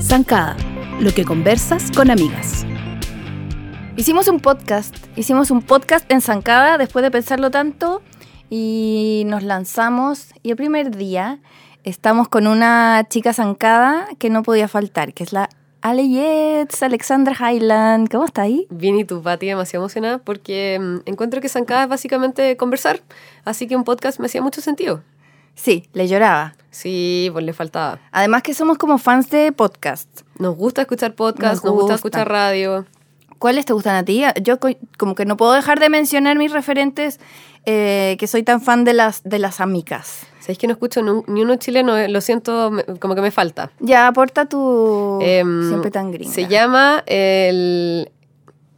Zancada, lo que conversas con amigas. Hicimos un podcast, hicimos un podcast en Zancada después de pensarlo tanto y nos lanzamos y el primer día estamos con una chica zancada que no podía faltar, que es la Ale Yetz, Alexandra Highland. ¿Cómo está ahí? Bien, y tu Pati, demasiado emocionada porque mm, encuentro que zancada es básicamente conversar, así que un podcast me hacía mucho sentido. Sí, le lloraba. Sí, pues le faltaba. Además que somos como fans de podcast. Nos gusta escuchar podcast, Nos nos, gusta gusta. escuchar radio. ¿Cuáles te gustan a ti? Yo co- como que no puedo dejar de mencionar mis referentes, eh, que soy tan fan de las, de las amigas. ¿Sabéis que no escucho ni uno chileno? Eh, Lo siento, como que me falta. Ya, aporta tu... Em, siempre tan gringa. Se llama el...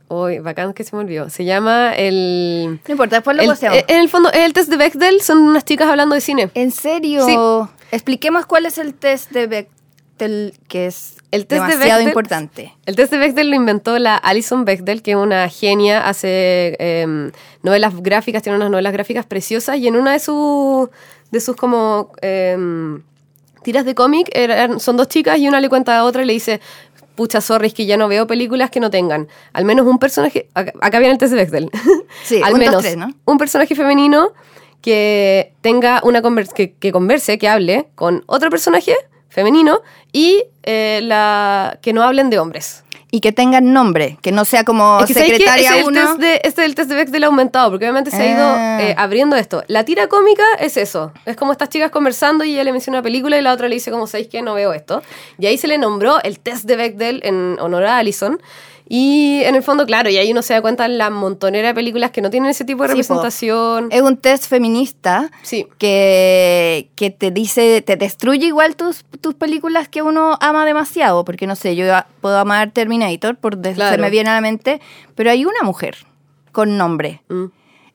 Uy, bacán que se me olvidó. Se llama el... No importa, después lo el- posteamos. eh, en el fondo, es el test de Bechdel, son unas chicas hablando de cine. ¿En serio? Sí. Expliquemos cuál es el test de Bechdel, que es El test de demasiado Bechdel- importante. El test de Bechdel lo inventó la Alison Bechdel, que es una genia, hace em, novelas gráficas, tiene unas novelas gráficas preciosas y en una de, sus de sus como em, tiras de cómic eran- son dos chicas y una le cuenta a otra y le dice, pucha, sorry, es que ya no veo películas que no tengan al menos un personaje, acá, acá viene el test de Bechdel, Sí, al un, dos, menos tres, ¿no? un personaje femenino que tenga una conver- que, que converse, que hable con otro personaje femenino y eh, la que no hablen de hombres. Y que tengan nombre, que no sea como Es que, secretaria Ese es el uno. de, este es el test de Bechdel aumentado, porque obviamente se ha ido Ah. eh, abriendo esto. La tira cómica es eso. Es como estas chicas conversando y ella le menciona una película y la otra le dice, como sabéis que no veo esto. Y ahí se le nombró el test de Bechdel en honor a Allison. Y en el fondo, claro, y ahí uno se da cuenta en la montonera de películas que no tienen ese tipo de Sí, representación. Es un test feminista Sí. que, que te dice, te destruye igual tus, tus películas que uno ama demasiado, porque no sé, yo puedo amar Terminator, por de- se Claro. me viene a la mente, pero hay una mujer con nombre. Mm.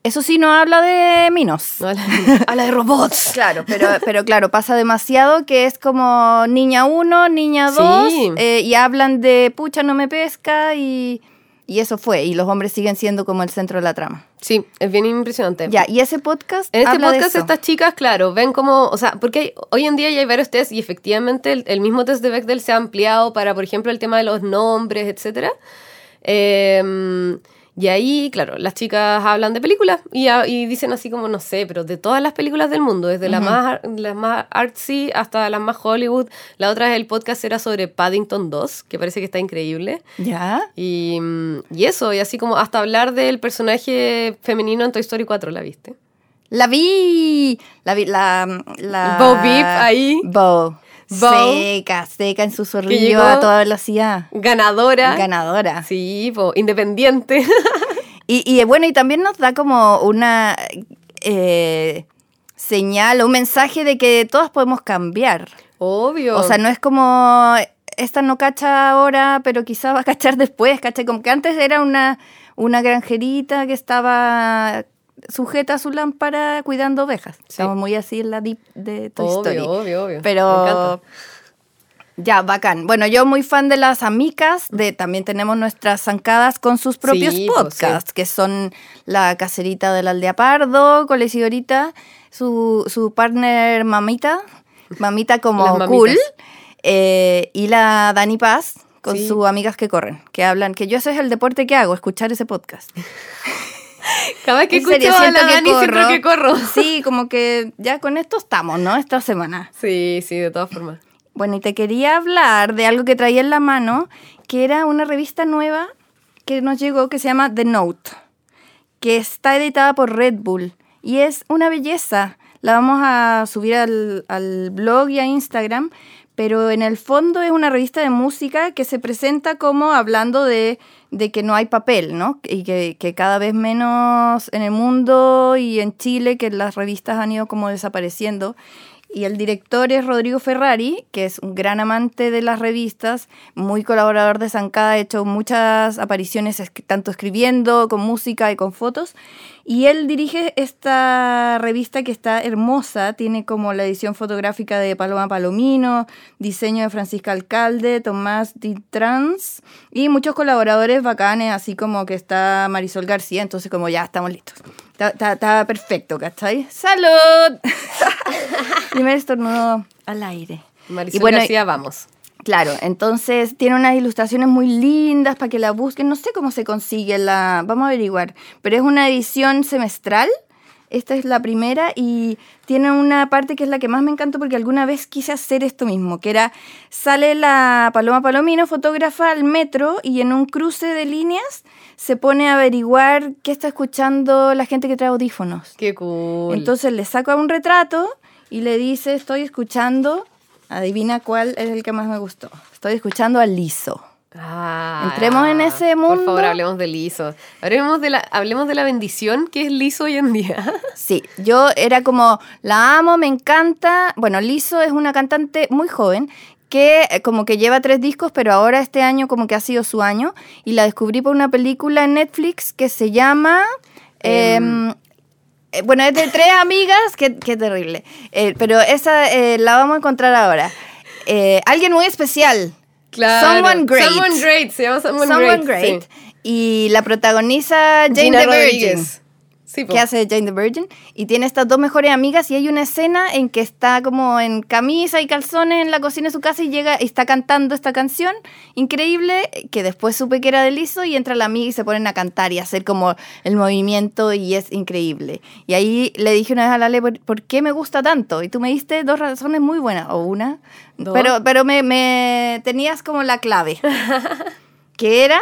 Eso sí no habla de minos. No, habla, habla de robots. Claro, pero, pero claro, pasa demasiado que es como niña 1, niña 2, Sí. y hablan de pucha, no me pesca, y, y eso fue. Y los hombres siguen siendo como el centro de la trama. Sí, es bien impresionante. Ya, y ese podcast. En este habla de podcast eso. estas chicas, claro, ven como, o sea, porque hoy en día ya hay varios tests y efectivamente el, el mismo test de Bechdel se ha ampliado para, por ejemplo, el tema de los nombres, etcétera. Eh, y ahí, claro, las chicas hablan de películas y, y dicen así como, no sé, pero de todas las películas del mundo, desde las, más, las más artsy hasta las más Hollywood. La otra el podcast era sobre Paddington 2, que parece que está increíble. Ya. Y, mm, y eso, y así como hasta hablar del personaje femenino en Toy Story 4, ¿la viste? La vi. La vi. La. la Bo Peep ahí. Bo. Seca, seca en su zorrillo a toda velocidad. Ganadora. Ganadora. Sí, po, independiente. Y, y, bueno, y también nos da como una eh, señal, un mensaje de que todas podemos cambiar. Obvio. O sea, no es como esta no cacha ahora, pero quizá va a cachar después, ¿cachai? Como que antes era una, una granjerita que estaba sujeta su lámpara cuidando ovejas. Estamos muy así en la deep de Toy Story. obvio, obvio, obvio. Me Pero ya, bacán. Bueno, yo muy fan de las amigas, de también tenemos nuestras zancadas con sus propios Sí, pues, podcasts, que son la caserita de la aldea Pardo, con la Isidorita, su, su partner Mamita, Mamita como cool, eh, y la Dani Paz con sus amigas que corren, que hablan, que yo ese es el deporte que hago, escuchar ese podcast. Cada vez que En serio, escucho a la Dani corro. que corro. Sí, como que ya con esto estamos, ¿no? Esta semana. Sí, sí, de todas formas. Bueno, y te quería hablar de algo que traía en la mano, que era una revista nueva que nos llegó que se llama The Note, que está editada por Red Bull y es una belleza. La vamos a subir al, al blog y a Instagram, pero en el fondo es una revista de música que se presenta como hablando de, de que no hay papel, ¿no? Y que, cada vez menos en el mundo y en Chile, que las revistas han ido como desapareciendo. Y el director es Rodrigo Ferrari, que es un gran amante de las revistas, muy colaborador de Zancada, ha hecho muchas apariciones es- tanto escribiendo, con música y con fotos. Y él dirige esta revista que está hermosa, tiene como la edición fotográfica de Paloma Palomino, diseño de Francisca Alcalde, Tomás Ditrans y muchos colaboradores bacanes, así como que está Marisol García, entonces como ya estamos listos. Está, está- está perfecto, ¿cachai? ¡Salud! Primer estornudo al aire. Marisol Y bueno, García, vamos. Claro, entonces tiene unas ilustraciones muy lindas para que la busquen. No sé cómo se consigue la. Vamos a averiguar. Pero es una edición semestral. Esta es la primera y tiene una parte que es la que más me encantó porque alguna vez quise hacer esto mismo, que era, sale la Paloma Palomino, fotógrafa al metro y en un cruce de líneas se pone a averiguar qué está escuchando la gente que trae audífonos. Qué cool. Entonces le saco un retrato y le dice, estoy escuchando, adivina cuál es el que más me gustó. Estoy escuchando a Liso. Ah, Entremos en ese mundo. Por favor, hablemos de liso. Hablemos de la, hablemos de la bendición que es liso hoy en día. Sí, yo era como, la amo, me encanta. Bueno, Liso es una cantante muy joven que eh, como que lleva tres discos, pero ahora este año como que ha sido su año. Y la descubrí por una película en Netflix que se llama... em, eh, bueno, es de tres amigas, qué, qué terrible. Eh, pero esa eh, la vamos a encontrar ahora. Eh, alguien muy especial. Someone Great. Someone Great, se llama Someone, Someone Great. Great. sí. Y la protagoniza Jane Gina the Virgin. Rodríguez. Sí, que hace Jane the Virgin y tiene estas dos mejores amigas y hay una escena en que está como en camisa y calzones en la cocina de su casa y llega y está cantando esta canción increíble que después supe que era de Liso y entra la amiga y se ponen a cantar y a hacer como el movimiento y es increíble. Y ahí le dije una vez a Lale, ¿por, por qué me gusta tanto? Y tú me diste dos razones muy buenas, o una, Dos. pero, pero me, me tenías como la clave, que era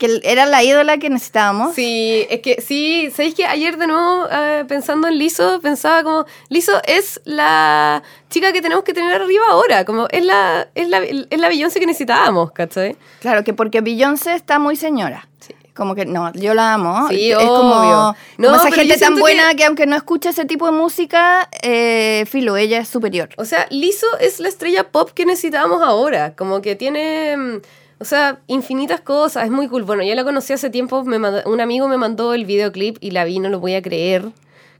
que era la ídola que necesitábamos. Sí, es que sí, ¿sabéis que ayer de nuevo eh, pensando en Liso, pensaba como, Liso es la chica que tenemos que tener arriba ahora, como es la, es la, es la Beyoncé que necesitábamos, ¿cachai? Claro, que porque Beyoncé está muy señora. Sí. Como que no, yo la amo. Sí, es obvio. como, No, como esa gente tan buena que- que... aunque no escuche ese tipo de música, eh, filo, ella es superior. O sea, Liso es la estrella pop que necesitábamos ahora. Como que tiene, mm, o sea, infinitas cosas. Es muy cool. Bueno, yo la conocí hace tiempo. Me mandó- un amigo me mandó el videoclip y la vi, no lo voy a creer.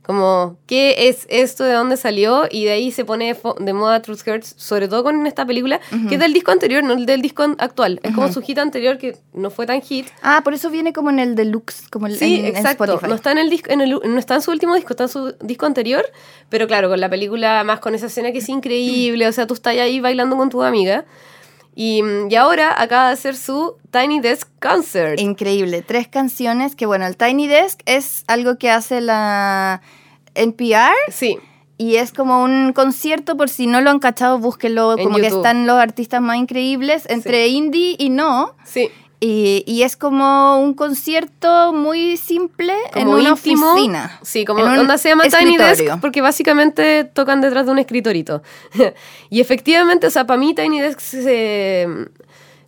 Como, ¿qué es esto? ¿De dónde salió? Y de ahí se pone de moda Truth Hurts, sobre todo con esta película, que es del disco anterior, no del disco actual. Es como su hit anterior, que no fue tan hit. Ah, por eso viene como en el deluxe, como el, Sí, en, en exacto. Spotify. No está en el disco, en el, no está en su último disco, está en su disco anterior, pero claro, con la película más con esa escena que es increíble, o sea, tú estás ahí bailando con tu amiga. Y, mm, y ahora acaba de hacer su Tiny Desk Concert. Increíble. Tres canciones que, bueno, el Tiny Desk es algo que hace la NPR Sí, y es como un concierto, por si no lo han cachado, búsquenlo, En como que están los artistas más increíbles, entre indie y no. sí. Y, y es como un concierto muy simple en Como una íntimo. oficina. Sí, como en un onda se llama Tiny Desk escritorio. porque básicamente tocan detrás de un escritorito. y efectivamente, o sea, para mí Tiny Desk se,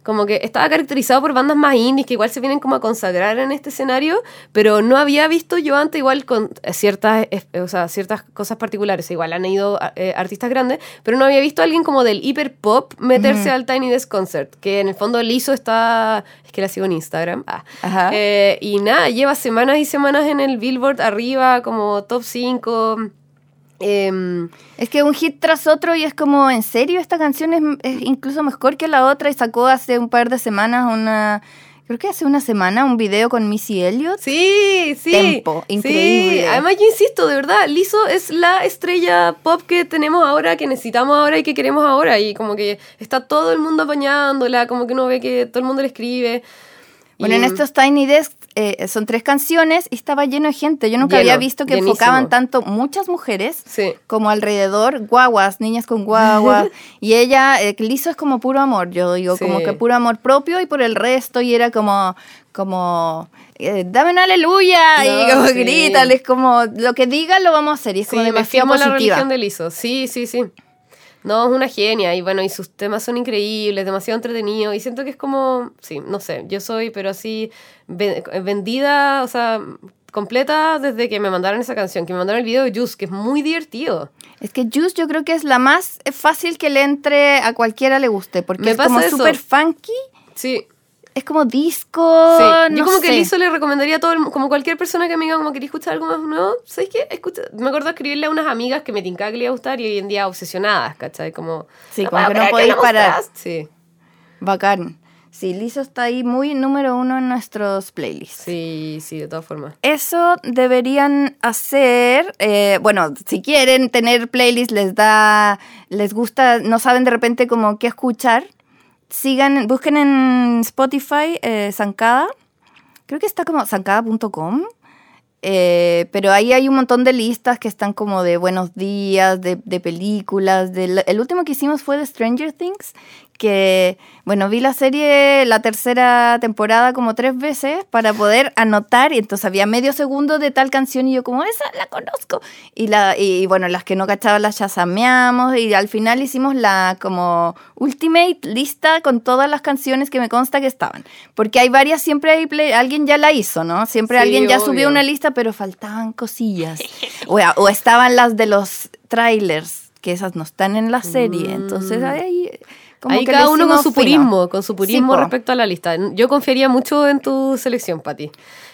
como que estaba caracterizado por bandas más indies que igual se vienen como a consagrar en este escenario, pero no había visto yo antes igual con ciertas, eh, o sea, ciertas cosas particulares. Igual han ido eh, artistas grandes, pero no había visto a alguien como del hiper pop meterse al Tiny Desk Concert, que en el fondo Lizo está, es que la sigo en Instagram. Ah. Ajá. Eh, y nada, lleva semanas y semanas en el Billboard arriba, como top 5. Em, Es que un hit tras otro y es como, ¿en serio? Esta canción es, es incluso mejor que la otra y sacó hace un par de semanas una, creo que hace una semana, un video con Missy Elliott. sí, sí. Tempo, sí. increíble. Además, yo insisto, de verdad, Lizzo es la estrella pop que tenemos ahora, que necesitamos ahora y que queremos ahora. Y como que está todo el mundo apañándola, como que uno ve que todo el mundo le escribe. Bueno, Y- en estos Tiny Desk eh, son tres canciones y estaba lleno de gente. Yo nunca Lleno, había visto que llenísimo. enfocaban tanto muchas mujeres Sí. como alrededor, guaguas, niñas con guaguas. y ella, eh, Lizo es como puro amor, yo digo, Sí. como que puro amor propio y por el resto y era como, como, eh, dame un aleluya y No, como sí. grítales, como lo que digan lo vamos a hacer y es como demasiado la positiva. religión de Lizzo. Sí, sí, sí. No, es una genia y bueno, y sus temas son increíbles, demasiado entretenidos y siento que es como, sí, no sé, yo soy pero así ve- vendida, o sea, completa desde que me mandaron esa canción, que me mandaron el video de Juice, que es muy divertido. Es que Juice yo creo que es la más fácil que le entre a cualquiera le guste, porque Me es como pasa súper funky. Sí, es como disco. Sí, no yo como que. Lizo le recomendaría a todo, el- como cualquier persona que me diga como quería escuchar algo más nuevo, ¿sabes qué? Escucha, me acuerdo de escribirle a unas amigas que me tincaba que le iba a gustar y hoy en día obsesionadas, ¿cachai? Como, Sí, "No como que no podéis parar. mostraste". Sí, Bacán. Sí, Lizo está ahí muy número uno en nuestros playlists. sí, sí, de todas formas. Eso deberían hacer, eh, bueno, si quieren tener playlist, les da, les gusta, no saben de repente como qué escuchar, sigan, busquen en Spotify eh, Zancada, creo que está como zancada.com, eh, pero ahí hay un montón de listas que están como de buenos días, de, de películas. el último que hicimos fue de Stranger Things, que, bueno, vi la serie, la tercera temporada como tres veces para poder anotar y entonces había medio segundo de tal canción y yo como, esa la conozco. Y, la, y bueno, las que no cachaban las chasameamos y al final hicimos la como ultimate lista con todas las canciones que me consta que estaban. Porque hay varias, siempre hay play- alguien ya la hizo, ¿no? Siempre Sí, alguien ya obvio. subió una lista, pero faltaban cosillas. o, o estaban las de los trailers, que esas no están en la serie. Entonces ahí... Como Ahí cada uno con su fino. purismo, con su purismo po. respecto a la lista. Yo confiaría mucho en tu selección, Pati.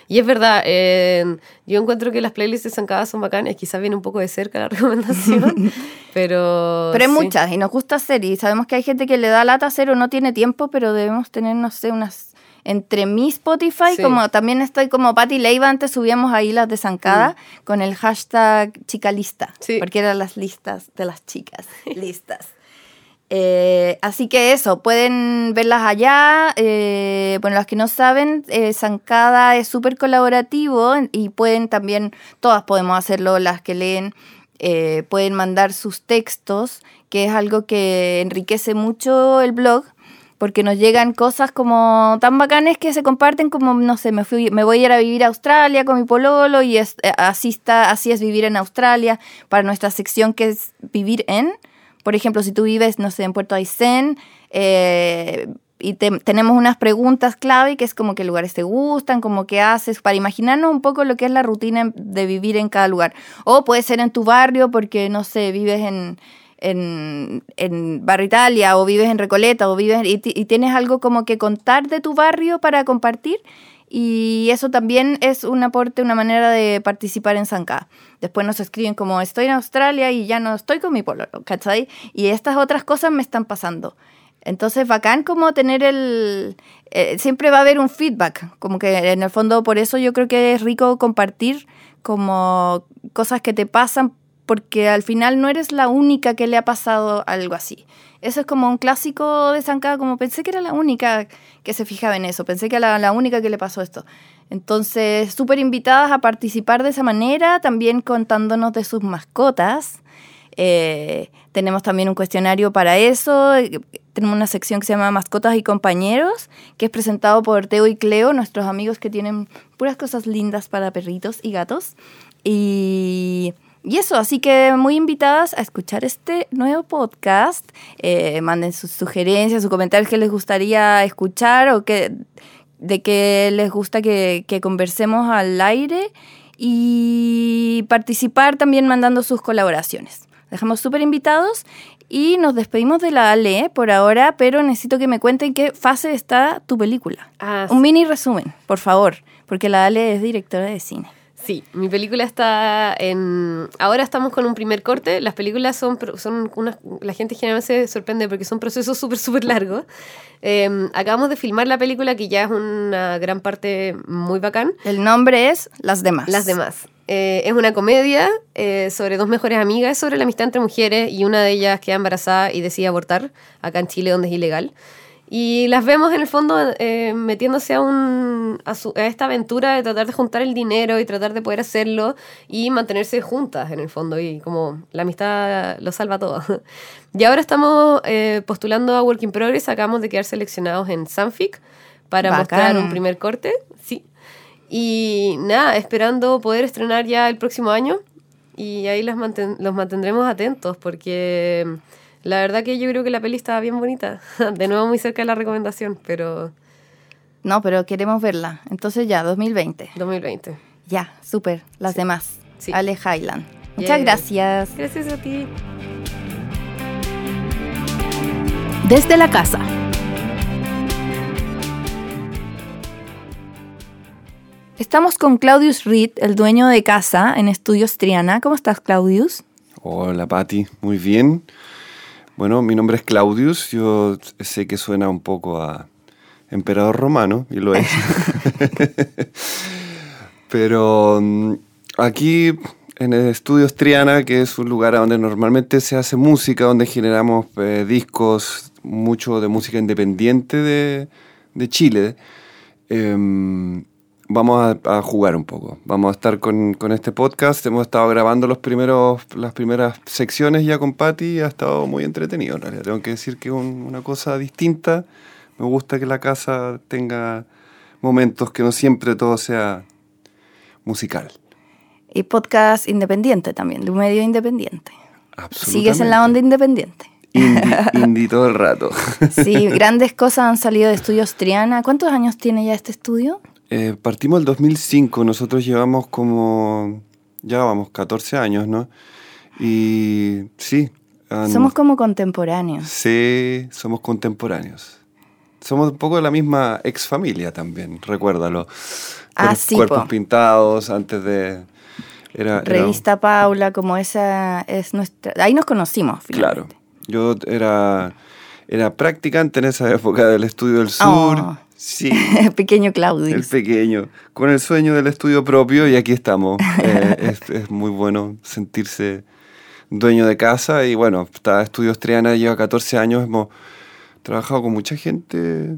Y es verdad, eh, yo encuentro que las playlists de Zancada son bacanas, quizás viene un poco de cerca la recomendación, pero... Pero hay sí. muchas y nos gusta hacer y sabemos que hay gente que le da lata hacer o no tiene tiempo, pero debemos tener, no sé, unas... Entre mi Spotify, Sí. como también estoy como Patty Leiva, antes subíamos ahí las de Zancada con el hashtag chicalista, Mm. Sí. porque eran las listas de las chicas, listas. Eh, así que eso, pueden verlas allá. eh, bueno, las que no saben, eh, Zancada es súper colaborativo y pueden también, todas podemos hacerlo, las que leen, eh, pueden mandar sus textos, que es algo que enriquece mucho el blog. Porque nos llegan cosas como tan bacanes que se comparten como, no sé, me, fui, me voy a ir a vivir a Australia con mi pololo y eh, así, está, así es vivir en Australia para nuestra sección que es vivir en. Por ejemplo, si tú vives, no sé, en Puerto Aysén eh, y te- tenemos unas preguntas clave que es como qué lugares te gustan, como qué haces, para imaginarnos un poco lo que es la rutina de vivir en cada lugar. O puede ser en tu barrio porque, no sé, vives en, en, Barrio Italia o vives en Recoleta o vives y, y tienes algo como que contar de tu barrio para compartir. Y eso también es un aporte, una manera de participar en Zanca. Después nos escriben como estoy en Australia y ya no estoy con mi pololo, ¿cachai? Y estas otras cosas me están pasando. Entonces, bacán como tener el... eh, siempre va a haber un feedback, como que en el fondo por eso yo creo que es rico compartir como cosas que te pasan porque al final no eres la única que le ha pasado algo así. Eso es como un clásico de Zancada, como pensé que era la única que se fijaba en eso, pensé que era la única que le pasó esto. Entonces, súper invitadas a participar de esa manera, también contándonos de sus mascotas. Eh, tenemos también un cuestionario para eso. eh, Tenemos una sección que se llama Mascotas y Compañeros, que es presentado por Teo y Cleo, nuestros amigos que tienen puras cosas lindas para perritos y gatos. Y, y eso, así que muy invitadas a escuchar este nuevo podcast. Eh, manden sus sugerencias, sus comentarios que les gustaría escuchar o que, de que les gusta que, que conversemos al aire y participar también mandando sus colaboraciones. Dejamos súper invitados y nos despedimos de la Ale por ahora, pero necesito que me cuenten qué fase está tu película. Ah, Un mini resumen, por favor, porque la Ale es directora de cine. Sí, mi película está en... Ahora estamos con un primer corte. Las películas son, son unas... La gente generalmente se sorprende porque son procesos súper, súper largos. Eh, acabamos de filmar la película que ya es una gran parte muy bacán. El nombre es Las demás. Las demás. Eh, es una comedia eh, sobre dos mejores amigas, sobre la amistad entre mujeres y una de ellas queda embarazada y decide abortar acá en Chile donde es ilegal. Y las vemos en el fondo eh, metiéndose a, un, a, su- a esta aventura de tratar de juntar el dinero y tratar de poder hacerlo y mantenerse juntas en el fondo y como la amistad lo salva todo. Y ahora estamos eh, postulando a Work in Progress, acabamos de quedar seleccionados en Sanfic para Bacán. mostrar un primer corte, sí. Y nada, esperando poder estrenar ya el próximo año y ahí las manten- los mantendremos atentos porque la verdad que yo creo que la peli estaba bien bonita. De nuevo muy cerca de la recomendación, pero No, pero queremos verla. Entonces ya, 2020. 2020. Ya, súper. Las demás. Sí. Ale Highland. Muchas Yeah. gracias. Gracias a ti. Desde la casa. Estamos con Claudius Reed, el dueño de casa en Estudios Triana. ¿Cómo estás, Claudius? Hola, Patti. Muy bien. Bueno, mi nombre es Claudius. Yo sé que suena un poco a emperador romano, y lo es. Pero mm, aquí en el Estudios Triana, que es un lugar donde normalmente se hace música, donde generamos eh, discos, mucho de música independiente de, de Chile, em, vamos a, jugar un poco. Vamos a estar con, con, este podcast. Hemos estado grabando los primeros, las primeras secciones ya con Patti y ha estado muy entretenido. En realidad, tengo que decir que es una cosa distinta. Me gusta que la casa tenga momentos que no siempre todo sea musical. Y podcast independiente también, de un medio independiente. Absolutamente. Sigues en la onda independiente. Indie, todo el rato. Sí, grandes cosas han salido de Estudios Triana. ¿Cuántos años tiene ya este estudio? Eh, partimos el 2005, nosotros llevamos como, ya vamos, 14 años, ¿no? Y sí. somos como contemporáneos. Sí, somos contemporáneos. Somos un poco de la misma ex familia también, recuérdalo. Ah, sí, Cuerpos pintados antes de... Era, Revista Paula, como esa es nuestra... Ahí nos conocimos, finalmente. Claro. Yo era, era practicante en esa época del Estudio del Sur. Oh. Sí. el pequeño Claudio. El pequeño, con el sueño del estudio propio y aquí estamos. Eh, es, muy bueno sentirse dueño de casa y bueno, está Estudios Triana, lleva 14 años, hemos trabajado con mucha gente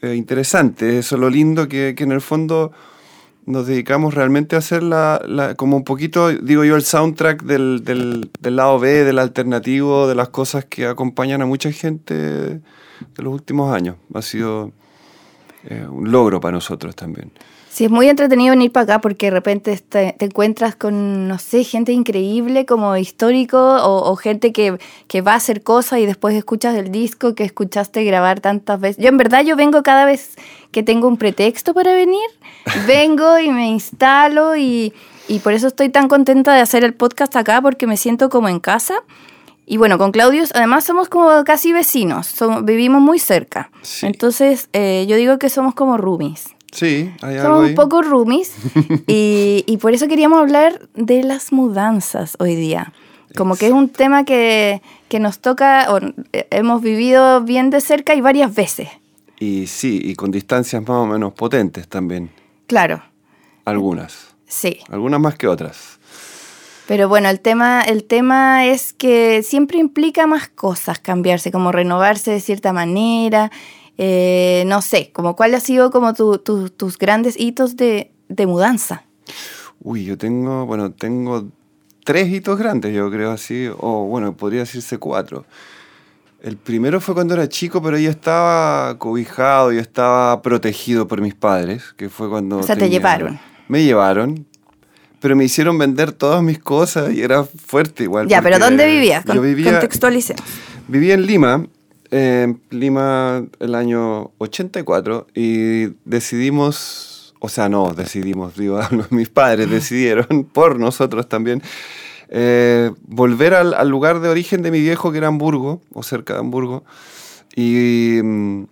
eh, interesante. Eso es lo lindo que, que en el fondo nos dedicamos realmente a hacer la, como un poquito, digo yo, el soundtrack del, del, del, lado B, del alternativo, de las cosas que acompañan a mucha gente de los últimos años. Ha sido eh, un logro para nosotros también. Sí, es muy entretenido venir para acá porque de repente te, encuentras con, no sé, gente increíble como histórico o, gente que, que, va a hacer cosas y después escuchas el disco que escuchaste grabar tantas veces. Yo en verdad yo vengo cada vez que tengo un pretexto para venir, vengo y me instalo y, y por eso estoy tan contenta de hacer el podcast acá porque me siento como en casa. Y bueno, con Claudius además somos como casi vecinos, vivimos muy cerca. Entonces eh, yo digo que somos como roomies. Sí, hay Somos un poco roomies y, y, por eso queríamos hablar de las mudanzas hoy día. Como que es un tema que, que nos toca, o eh, hemos vivido bien de cerca y varias veces. Y sí, y con distancias más o menos potentes también. Claro. Algunas. Sí. Algunas más que otras. Pero bueno, el tema, el tema es que siempre implica más cosas cambiarse, como renovarse de cierta manera. Eh, no sé, como cuál ha sido como tus grandes hitos de, mudanza. Uy, yo tengo, bueno, tengo tres hitos grandes, yo creo así, o bueno, podría decirse cuatro. El primero fue cuando era chico, pero yo estaba cobijado, y estaba protegido por mis padres, que fue cuando... O sea, te llevaron. Me llevaron, pero me hicieron vender todas mis cosas y era fuerte igual. Ya, pero ¿dónde vivías? Yo vivía, Contextualicemos. Vivía en Lima, en Lima el año 84 y decidimos, o sea, no, decidimos, digo, mis padres decidieron, por nosotros también, eh, volver al, lugar de origen de mi viejo que era Hamburgo, o cerca de Hamburgo, y mm,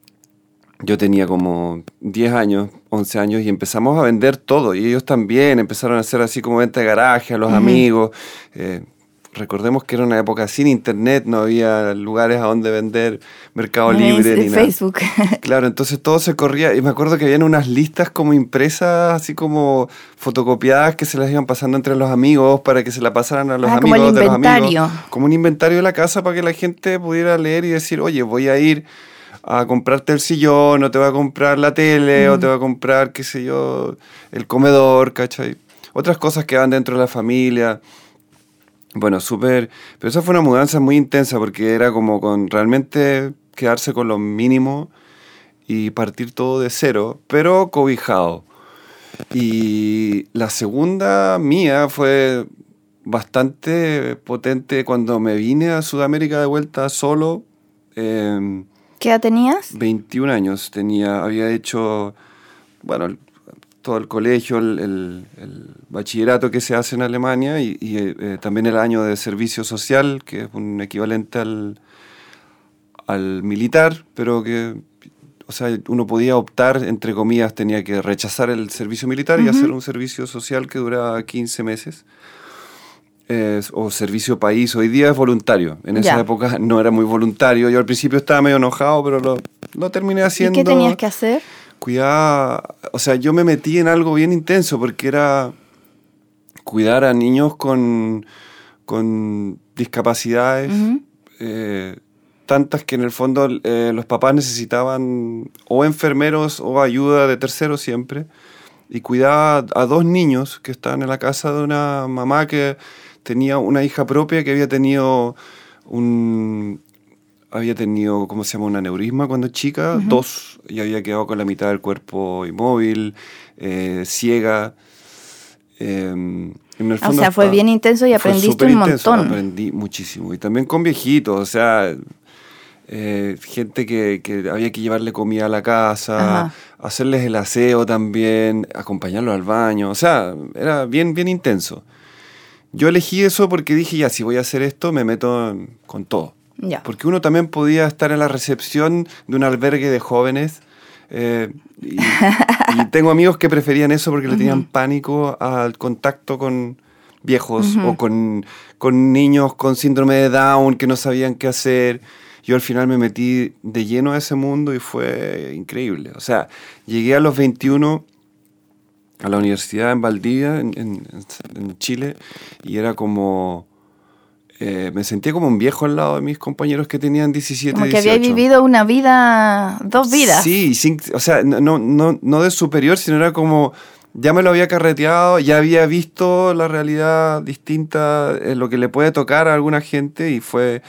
yo tenía como 10 años, 11 años y empezamos a vender todo y ellos también empezaron a hacer así como venta de garaje a los amigos. Eh, recordemos que era una época sin internet, no había lugares a donde vender, Mercado Libre ni Facebook. Claro, entonces todo se corría. Y me acuerdo que habían unas listas como impresas, así como fotocopiadas que se las iban pasando entre los amigos para que se la pasaran a los amigos como de los amigos. Como un inventario de la casa para que la gente pudiera leer y decir, oye, voy a ir a comprarte el sillón, o te va a comprar la tele, o te va a comprar, qué sé yo, el comedor, ¿cachai? Otras cosas que van dentro de la familia. Bueno, súper... Pero esa fue una mudanza muy intensa porque era como con realmente quedarse con lo mínimo y partir todo de cero, pero cobijado. Y la segunda mía fue bastante potente cuando me vine a Sudamérica de vuelta solo. Em, ¿Qué edad tenías? 21 años tenía, había hecho, bueno, todo el colegio, el, bachillerato que se hace en Alemania y, eh, también el año de servicio social, que es un equivalente al, al militar, pero que o sea, uno podía optar, entre comillas, tenía que rechazar el servicio militar y hacer un servicio social que duraba 15 meses. Eh, o servicio país, hoy día es voluntario. En esa Ya. época no era muy voluntario. Yo al principio estaba medio enojado, pero lo, lo terminé ¿Y haciendo. qué tenías que hacer? Cuidar, o sea, yo me metí en algo bien intenso porque era cuidar a niños con, con discapacidades, Ujú. eh, tantas que en el fondo eh, los papás necesitaban o enfermeros o ayuda de terceros siempre. Y cuidaba a dos niños que estaban en la casa de una mamá que tenía una hija propia que había tenido un, había tenido, ¿cómo se llama? Un aneurisma cuando chica, dos, y había quedado con la mitad del cuerpo inmóvil, eh, ciega. eh, en el O sea, fue bien intenso y aprendiste un intenso, montón. Aprendí muchísimo. Y también con viejitos, o sea, eh, gente que, que había que llevarle comida a la casa, Ajá. hacerles el aseo también, acompañarlos al baño, o sea, era bien, bien intenso. Yo elegí eso porque dije, ya, si voy a hacer esto, me meto con todo. Ya. Porque uno también podía estar en la recepción de un albergue de jóvenes. eh, y, y tengo amigos que preferían eso porque le tenían pánico al contacto con viejos o con, con niños con síndrome de Down que no sabían qué hacer. Yo al final me metí de lleno a ese mundo y fue increíble. O sea, llegué a los 21 a la universidad en Valdivia, en, en- en Chile, y era como... eh, me sentía como un viejo al lado de mis compañeros que tenían 17, Como que 18. había vivido una vida, dos vidas. Sí, sin- o sea, no, no, no, no de superior, sino era como, ya me lo había carreteado, ya había visto la realidad distinta, eh, lo que le puede tocar a alguna gente y fue,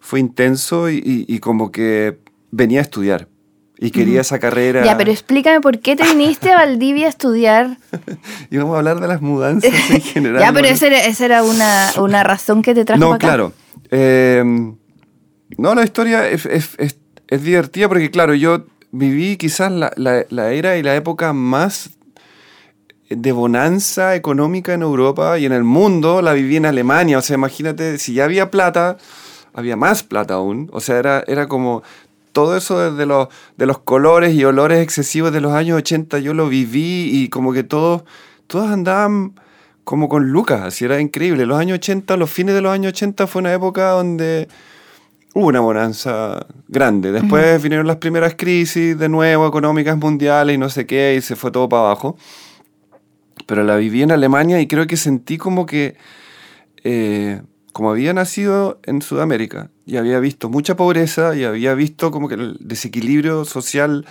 fue intenso y, y- y como que venía a estudiar y quería esa carrera. Ya, pero explícame por qué te viniste a Valdivia a estudiar. Y vamos a hablar de las mudanzas en general. ya, pero esa era, esa era una, una razón que te trajo No, acá. claro. Eh, no, la historia es, es- es- es divertida porque, claro, yo viví quizás la, la- la era y la época más de bonanza económica en Europa y en el mundo, la viví en Alemania. O sea, imagínate, si ya había plata, había más plata aún. O sea, era, era como todo eso de los, de los colores y olores excesivos de los años 80, yo lo viví y como que todos, todos andaban como con lucas, así era increíble. Los años 80, los fines de los años 80 fue una época donde hubo una bonanza grande. Después vinieron las primeras crisis de nuevo, económicas mundiales y no sé qué, y se fue todo para abajo. Pero la viví en Alemania y creo que sentí como que, eh, como había nacido en Sudamérica y había visto mucha pobreza y había visto como que el desequilibrio social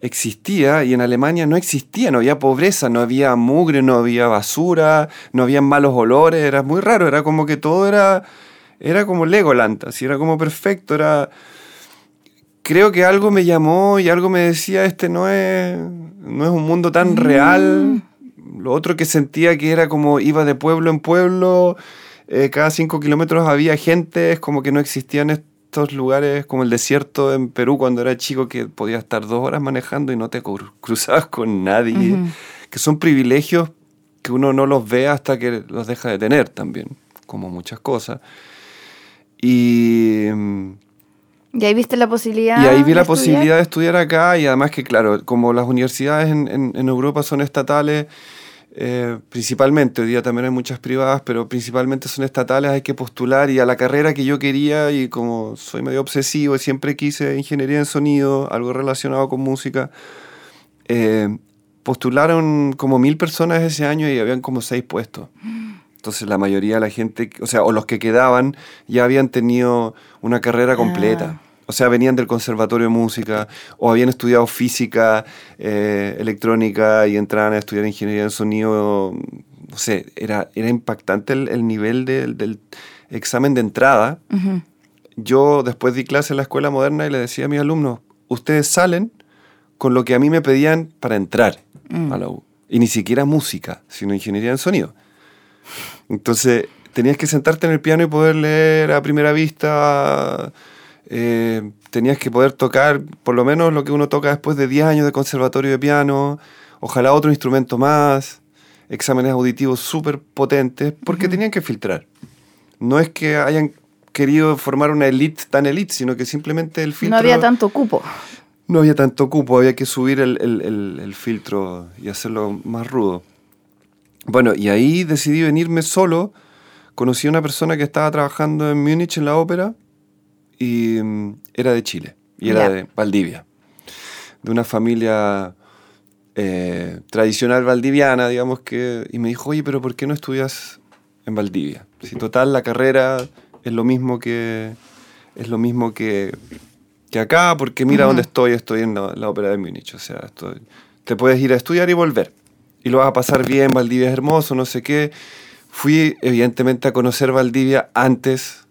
existía y en Alemania no existía, no había pobreza, no había mugre, no había basura, no había malos olores, era muy raro, era como que todo era, era como Legoland, así era como perfecto, era... Creo que algo me llamó y algo me decía, este no es, no es un mundo tan real. Lo otro que sentía que era como iba de pueblo en pueblo, eh, cada cinco kilómetros había gente, es como que no existían estos lugares como el desierto en Perú cuando era chico que podía estar dos horas manejando y no te cru- cruzabas con nadie, Ujú. que son privilegios que uno no los ve hasta que los deja de tener también, como muchas cosas. Y, Y ahí viste la posibilidad. y ahí vi la estudiar? posibilidad de estudiar acá y además que, claro, como las universidades en, en- en Europa son estatales, eh, principalmente, hoy día también hay muchas privadas, pero principalmente son estatales, hay que postular y a la carrera que yo quería y como soy medio obsesivo y siempre quise ingeniería en sonido, algo relacionado con música, eh, postularon como mil personas ese año y habían como seis puestos. Entonces la mayoría de la gente, o sea, o los que quedaban ya habían tenido una carrera completa. O sea, venían del conservatorio de música o habían estudiado física, eh, electrónica y entraban a estudiar ingeniería en sonido. No sé, era, era impactante el, el nivel del- del examen de entrada. Yo después di clase en la escuela moderna y le decía a mis alumnos, ustedes salen con lo que a mí me pedían para entrar a la U. Y ni siquiera música, sino ingeniería en sonido. Entonces, tenías que sentarte en el piano y poder leer a primera vista. Eh, tenías que poder tocar por lo menos lo que uno toca después de 10 años de conservatorio de piano. Ojalá otro instrumento más. Exámenes auditivos súper potentes, porque tenían que filtrar. No es que hayan querido formar una elite tan elite, sino que simplemente el filtro... No había tanto cupo. no había tanto cupo, había que subir el, el- el- el filtro y hacerlo más rudo. Bueno, y ahí decidí venirme solo. Conocí a una persona que estaba trabajando en Múnich en la ópera y mm, era de Chile y era Ya. de Valdivia, de una familia eh, tradicional valdiviana, digamos que, y me dijo, oye, pero ¿por qué no estudias en Valdivia? Si total la carrera es lo mismo que es lo mismo que, que acá, porque mira dónde estoy, estoy en la, la ópera de Múnich, o sea, estoy- te puedes ir a estudiar y volver, y lo vas a pasar bien, Valdivia es hermoso, no sé qué. Fui evidentemente a conocer Valdivia antes,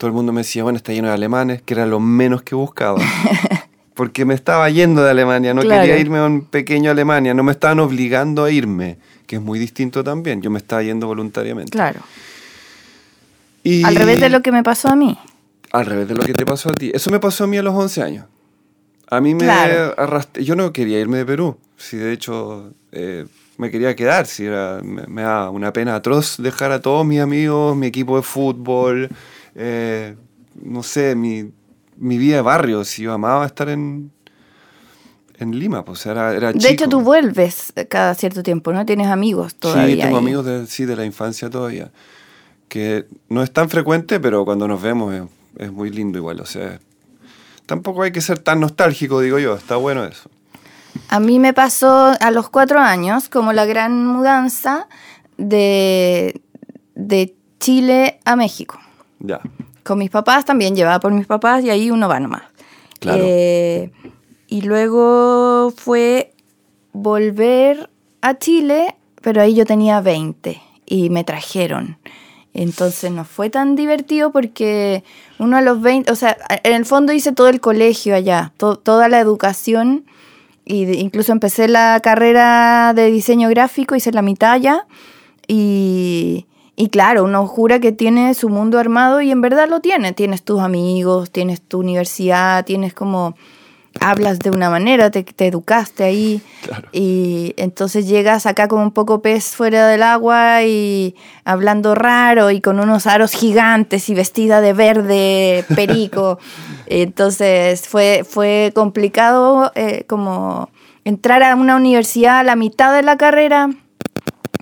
todo el mundo me decía, bueno, está lleno de alemanes, que era lo menos que buscaba. Porque me estaba yendo de Alemania, no Claro. quería irme a un pequeño Alemania, no me estaban obligando a irme, que es muy distinto también, yo me estaba yendo voluntariamente. Claro. Y- Al revés de lo que me pasó a mí. Al revés de lo que te pasó a ti. Eso me pasó a mí a los 11 años. A mí me Claro. arrastré, yo no quería irme de Perú, si de hecho eh, me quería quedar, si era, me, me da una pena atroz dejar a todos mis amigos, mi equipo de fútbol, eh, no sé, mi, mi vida de barrio, si yo amaba estar en, en Lima, pues era, era De chico. hecho, tú vuelves cada cierto tiempo, ¿no? Tienes amigos todavía. Sí, tengo ahí. amigos de, sí, de la infancia todavía. Que no es tan frecuente, pero cuando nos vemos es, es muy lindo igual. O sea, tampoco hay que ser tan nostálgico, digo yo. Está bueno eso. A mí me pasó a los cuatro años como la gran mudanza de, de Chile a México. Ya. Con mis papás también, llevada por mis papás y ahí uno va nomás. Claro. Eh, y luego fue volver a Chile, pero ahí yo tenía 20 y me trajeron. Entonces no fue tan divertido porque uno a los 20, o sea, en el fondo hice todo el colegio allá, to- toda la educación y de- incluso empecé la carrera de diseño gráfico, hice la mitad allá y, y claro, uno jura que tiene su mundo armado y en verdad lo tiene. Tienes tus amigos, tienes tu universidad, tienes como... Hablas de una manera, te, te educaste ahí Claro. y entonces llegas acá como un poco pez fuera del agua y hablando raro y con unos aros gigantes y vestida de verde perico. entonces fue, fue complicado eh, como entrar a una universidad a la mitad de la carrera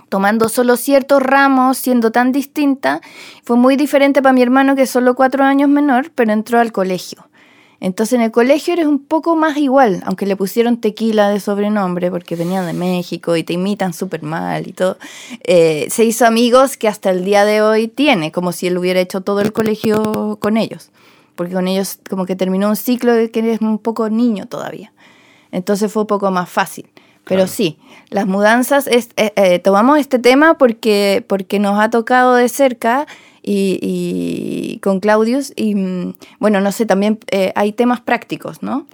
tomando solo ciertos ramos, siendo tan distinta, fue muy diferente para mi hermano que es solo cuatro años menor, pero entró al colegio. Entonces en el colegio eres un poco más igual, aunque le pusieron tequila de sobrenombre porque venían de México y te imitan súper mal y todo. Eh, se hizo amigos que hasta el día de hoy tiene, como si él hubiera hecho todo el colegio con ellos, porque con ellos como que terminó un ciclo de que eres un poco niño todavía. Entonces fue un poco más fácil. Pero sí, las mudanzas, es, eh, eh, tomamos este tema porque, porque nos ha tocado de cerca y, y con Claudius y mm, bueno, no sé, también eh, hay temas prácticos, ¿no?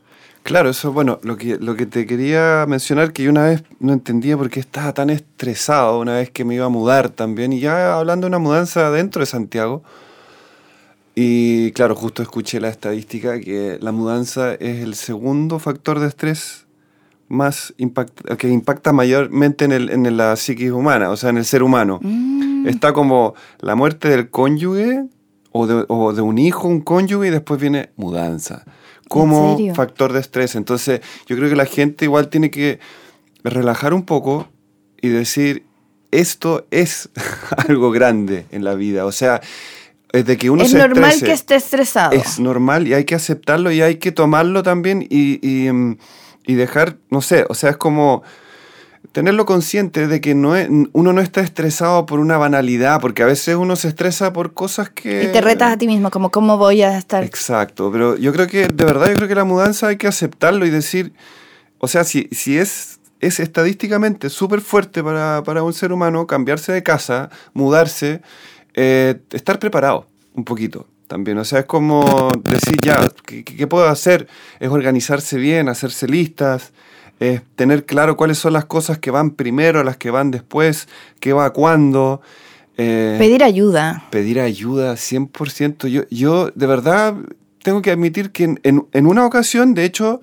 Claro, eso, bueno, lo que, lo que te quería mencionar, que yo una vez no entendía por qué estaba tan estresado una vez que me iba a mudar también, y ya hablando de una mudanza dentro de Santiago, y claro, justo escuché la estadística que la mudanza es el segundo factor de estrés más impact- que impacta mayormente en, el, en la psiquis humana, o sea, en el ser humano. Mm. Está como la muerte del cónyuge o de, o de un hijo, un cónyuge, y después viene mudanza. Como factor de estrés. Entonces, yo creo que la gente igual tiene que relajar un poco y decir, esto es algo grande en la vida. O sea, es de que uno es se normal estrese. que esté estresado. Es normal y hay que aceptarlo y hay que tomarlo también y, y, mm, y dejar, no sé, o sea, es como tenerlo consciente de que no es- uno no está estresado por una banalidad, porque a veces uno se estresa por cosas que... Y te retas a ti mismo, como cómo voy a estar. Exacto, pero yo creo que, de verdad, yo creo que la mudanza hay que aceptarlo y decir, o sea, si, si es, es estadísticamente súper fuerte para, para un ser humano cambiarse de casa, mudarse, eh, estar preparado un poquito también. O sea, es como decir, ya, ¿qué, puedo hacer? Es organizarse bien, hacerse listas, es tener claro cuáles son las cosas que van primero, las que van después, qué va cuándo. eh, Pedir ayuda. pedir ayuda 100%. Yo, yo de verdad tengo que admitir que en, en- en una ocasión, de hecho,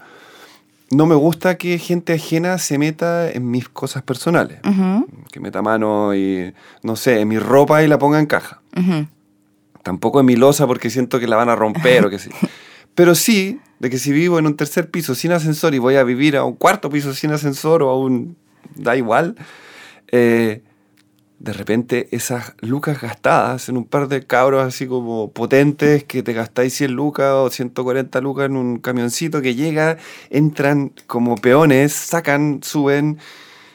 no me gusta que gente ajena se meta en mis cosas personales. Ujú, Que meta mano y, no sé, en mi ropa y la ponga en caja. ujú. Tampoco en mi losa porque siento que la van a romper o qué sé. Pero sí, de que si vivo en un tercer piso sin ascensor y voy a vivir a un cuarto piso sin ascensor o a un... da igual, eh, de repente esas lucas gastadas en un par de cabros así como potentes que te gastáis 100 lucas o 140 lucas en un camioncito que llega, entran como peones, sacan, suben,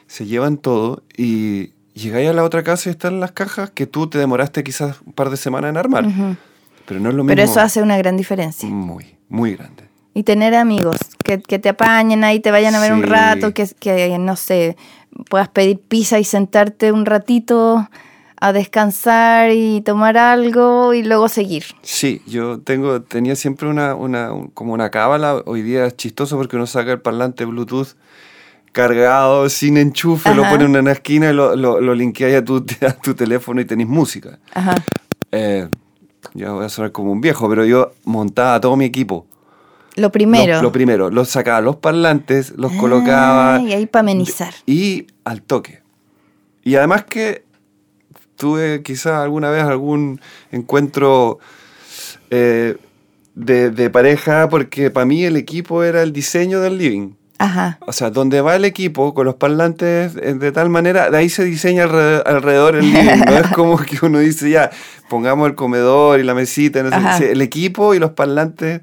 se llevan todo y llegáis a la otra casa y están las cajas que tú te demoraste quizás un par de semanas en armar. Pero no es lo mismo. Pero eso hace una gran diferencia. Muy, muy grande. Y tener amigos que, que te apañen ahí, te vayan a ver un rato, que, que, no sé, puedas pedir pizza y sentarte un ratito a descansar y tomar algo y luego seguir. Sí, yo tengo, tenía siempre una, una, un- como una cábala. Hoy día es chistoso porque uno saca el parlante Bluetooth cargado, sin enchufe, lo Ajá. pone en una esquina y lo, lo, lo linkeáis a tu, a tu teléfono y tenéis música. Ajá. Eh, yo voy a sonar como un viejo, pero yo montaba todo mi equipo. Lo primero. Lo, lo primero, los sacaba los parlantes, los colocaba. Ah, y ahí para amenizar. Y al toque. Y además que tuve quizás alguna vez algún encuentro eh, de, de pareja, porque para mí el equipo era el diseño del living. Ajá. O sea, donde va el equipo con los parlantes eh, de tal manera, de ahí se diseña alrededor, el living. No es como que uno dice ya, pongamos el comedor y la mesita. no sé. El equipo y los parlantes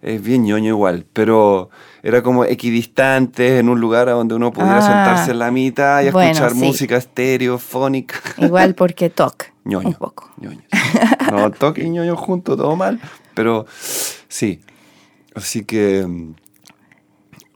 es bien ñoño igual, pero era como equidistantes en un lugar a donde uno pudiera Ah, sentarse en la mitad y bueno, escuchar sí. música estéreo, fónica. Igual porque toc. ñoño. Un poco. ñoño. No, toque y ñoño juntos, todo mal, pero sí. Así que...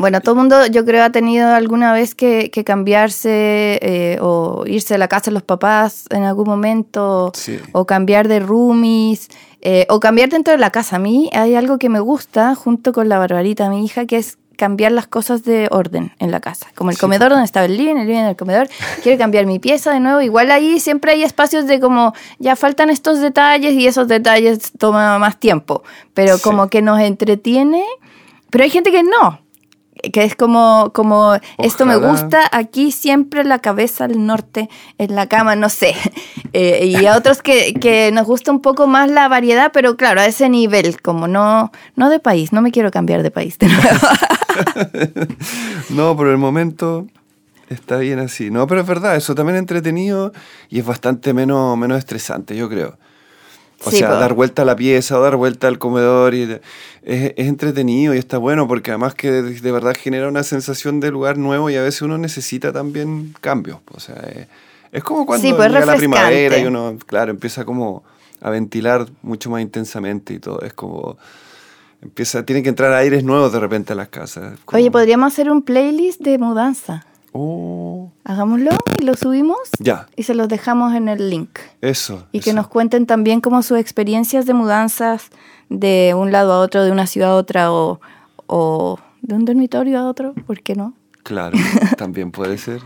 Bueno, todo el mundo yo creo ha tenido alguna vez que, que cambiarse eh, o irse de la casa de los papás en algún momento Sí. o cambiar de roomies eh, o cambiar dentro de la casa. A mí hay algo que me gusta junto con la Barbarita, mi hija, que es cambiar las cosas de orden en la casa. Como el Sí. comedor donde estaba el living, el living el comedor. Quiero cambiar mi pieza de nuevo. Igual ahí siempre hay espacios de como, ya faltan estos detalles y esos detalles toman más tiempo. Pero Sí. como que nos entretiene. Pero hay gente que no. Que es como, como esto me gusta, aquí siempre la cabeza al norte, en la cama, no sé. Eh, y a otros que, que nos gusta un poco más la variedad, pero claro, a ese nivel, como no, no de país, no me quiero cambiar de país de nuevo. No, por el momento está bien así. No, pero es verdad, eso también es entretenido y es bastante menos, menos estresante, yo creo. O Sí, sea, po. dar vuelta a la pieza o dar vuelta al comedor y es, es entretenido y está bueno porque además que de, de verdad genera una sensación de lugar nuevo y a veces uno necesita también cambios. O sea, es, es como cuando Sí, pues, es llega la primavera y uno, claro, empieza como a ventilar mucho más intensamente y todo. Es como empieza, tiene que entrar aires nuevos de repente a las casas. Como- Oye, podríamos hacer un playlist de mudanza. Oh, Hagámoslo y lo subimos ya, y se los dejamos en el link. eso. Y que nos cuenten también como sus experiencias de mudanzas de un lado a otro, de una ciudad a otra o, o de un dormitorio a otro, ¿por qué no? Claro, también puede ser.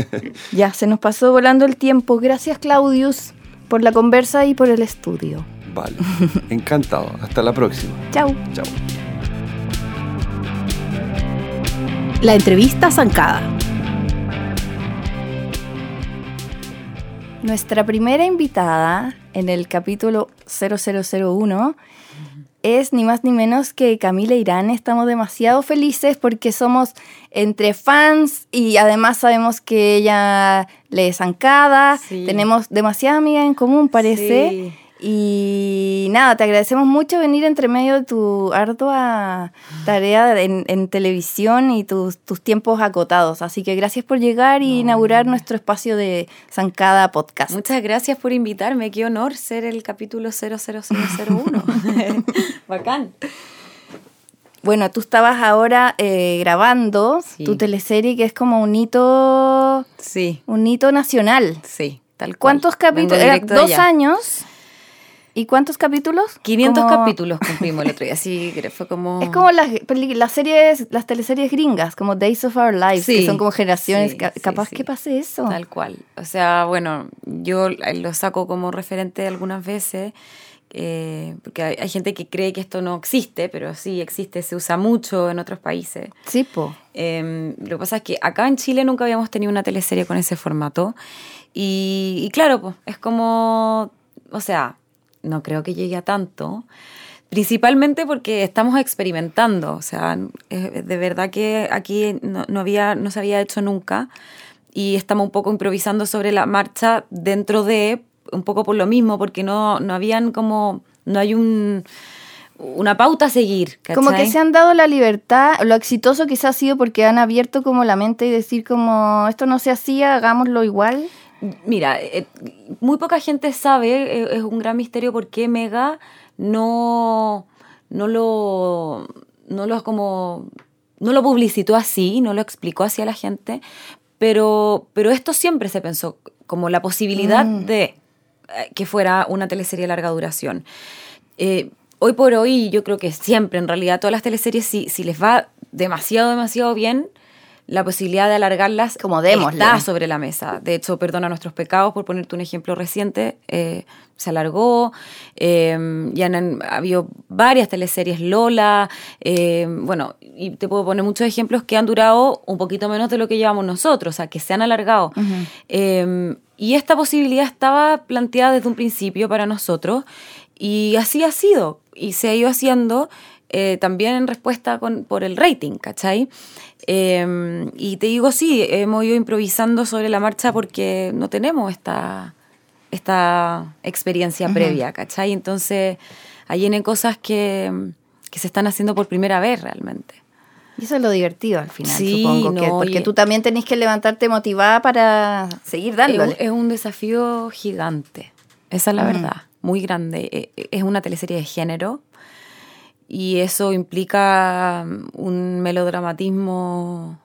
Ya, se nos pasó volando el tiempo. Gracias Claudius por la conversa y por el estudio. vale, encantado. Hasta la próxima. Chao. Chao. La entrevista zancada. Nuestra primera invitada en el capítulo 0001 es ni más ni menos que Camila Irán. Estamos demasiado felices porque somos entre fans y además sabemos que ella le es zancada. Sí. Tenemos demasiada amiga en común, parece. Sí. Y nada, te agradecemos mucho venir entre medio de tu ardua tarea en, en televisión y tus, tus tiempos acotados. Así que gracias por llegar y inaugurar nuestro espacio de Zancada Podcast. Muchas gracias por invitarme. Qué honor ser el capítulo 00001. Bacán. Bueno, tú estabas ahora eh, grabando Sí. tu teleserie que es como un hito, Sí, un hito nacional. sí, tal cual. ¿Cuántos capítulos? Dos allá. años. ¿Y cuántos capítulos? 500 Como- capítulos cumplimos el otro día. Sí, que fue como... Es como las, las series, las teleseries gringas, como Days of Our Lives, que Sí, son como generaciones. sí, Ca- sí, capaz sí. que pase eso. Tal cual. O sea, bueno, yo lo saco como referente algunas veces, eh, porque hay, hay gente que cree que esto no existe, pero sí existe, se usa mucho en otros países. Sí, po. Eh, lo que pasa es que acá en Chile nunca habíamos tenido una teleserie con ese formato. Y, y claro, pues es como, o sea, no creo que llegue a tanto, principalmente porque estamos experimentando, o sea, de verdad que aquí no, no había, no se había hecho nunca y estamos un poco improvisando sobre la marcha dentro de, un poco por lo mismo, porque no, no habían como, no hay un una pauta a seguir. ¿cachai? Como que se han dado la libertad, lo exitoso quizás ha sido porque han abierto como la mente y decir como esto no se hacía, hagámoslo igual. Mira, eh, muy poca gente sabe, eh, es un gran misterio por qué Mega no, no lo, no lo como, no lo publicitó así, no lo explicó así a la gente, pero, pero esto siempre se pensó como la posibilidad Mm. de eh, que fuera una teleserie de larga duración. Eh, hoy por hoy, yo creo que siempre, en realidad, todas las teleseries, si, si les va demasiado, demasiado bien, la posibilidad de alargarlas Como démosle. está sobre la mesa. De hecho, Perdona nuestros pecados, por ponerte un ejemplo reciente, eh, se alargó. eh, ya han, han habido varias teleseries Lola. eh, bueno, y te puedo poner muchos ejemplos que han durado un poquito menos de lo que llevamos nosotros, o sea, que se han alargado. Eh, y esta posibilidad estaba planteada desde un principio para nosotros y así ha sido y se ha ido haciendo eh, también en respuesta con, por el rating, ¿cachai? Eh, y te digo, sí, hemos ido improvisando sobre la marcha porque no tenemos esta, esta experiencia previa, ¿cachai? Entonces, ahí vienen cosas que, que se están haciendo por primera vez realmente. Y eso es lo divertido al final, Sí, supongo. que- no, porque y- tú también tenés que levantarte motivada para seguir dándole. Es, un desafío gigante, esa es la verdad, muy grande. E- e- Es una teleserie de género y eso implica mm, un melodramatismo,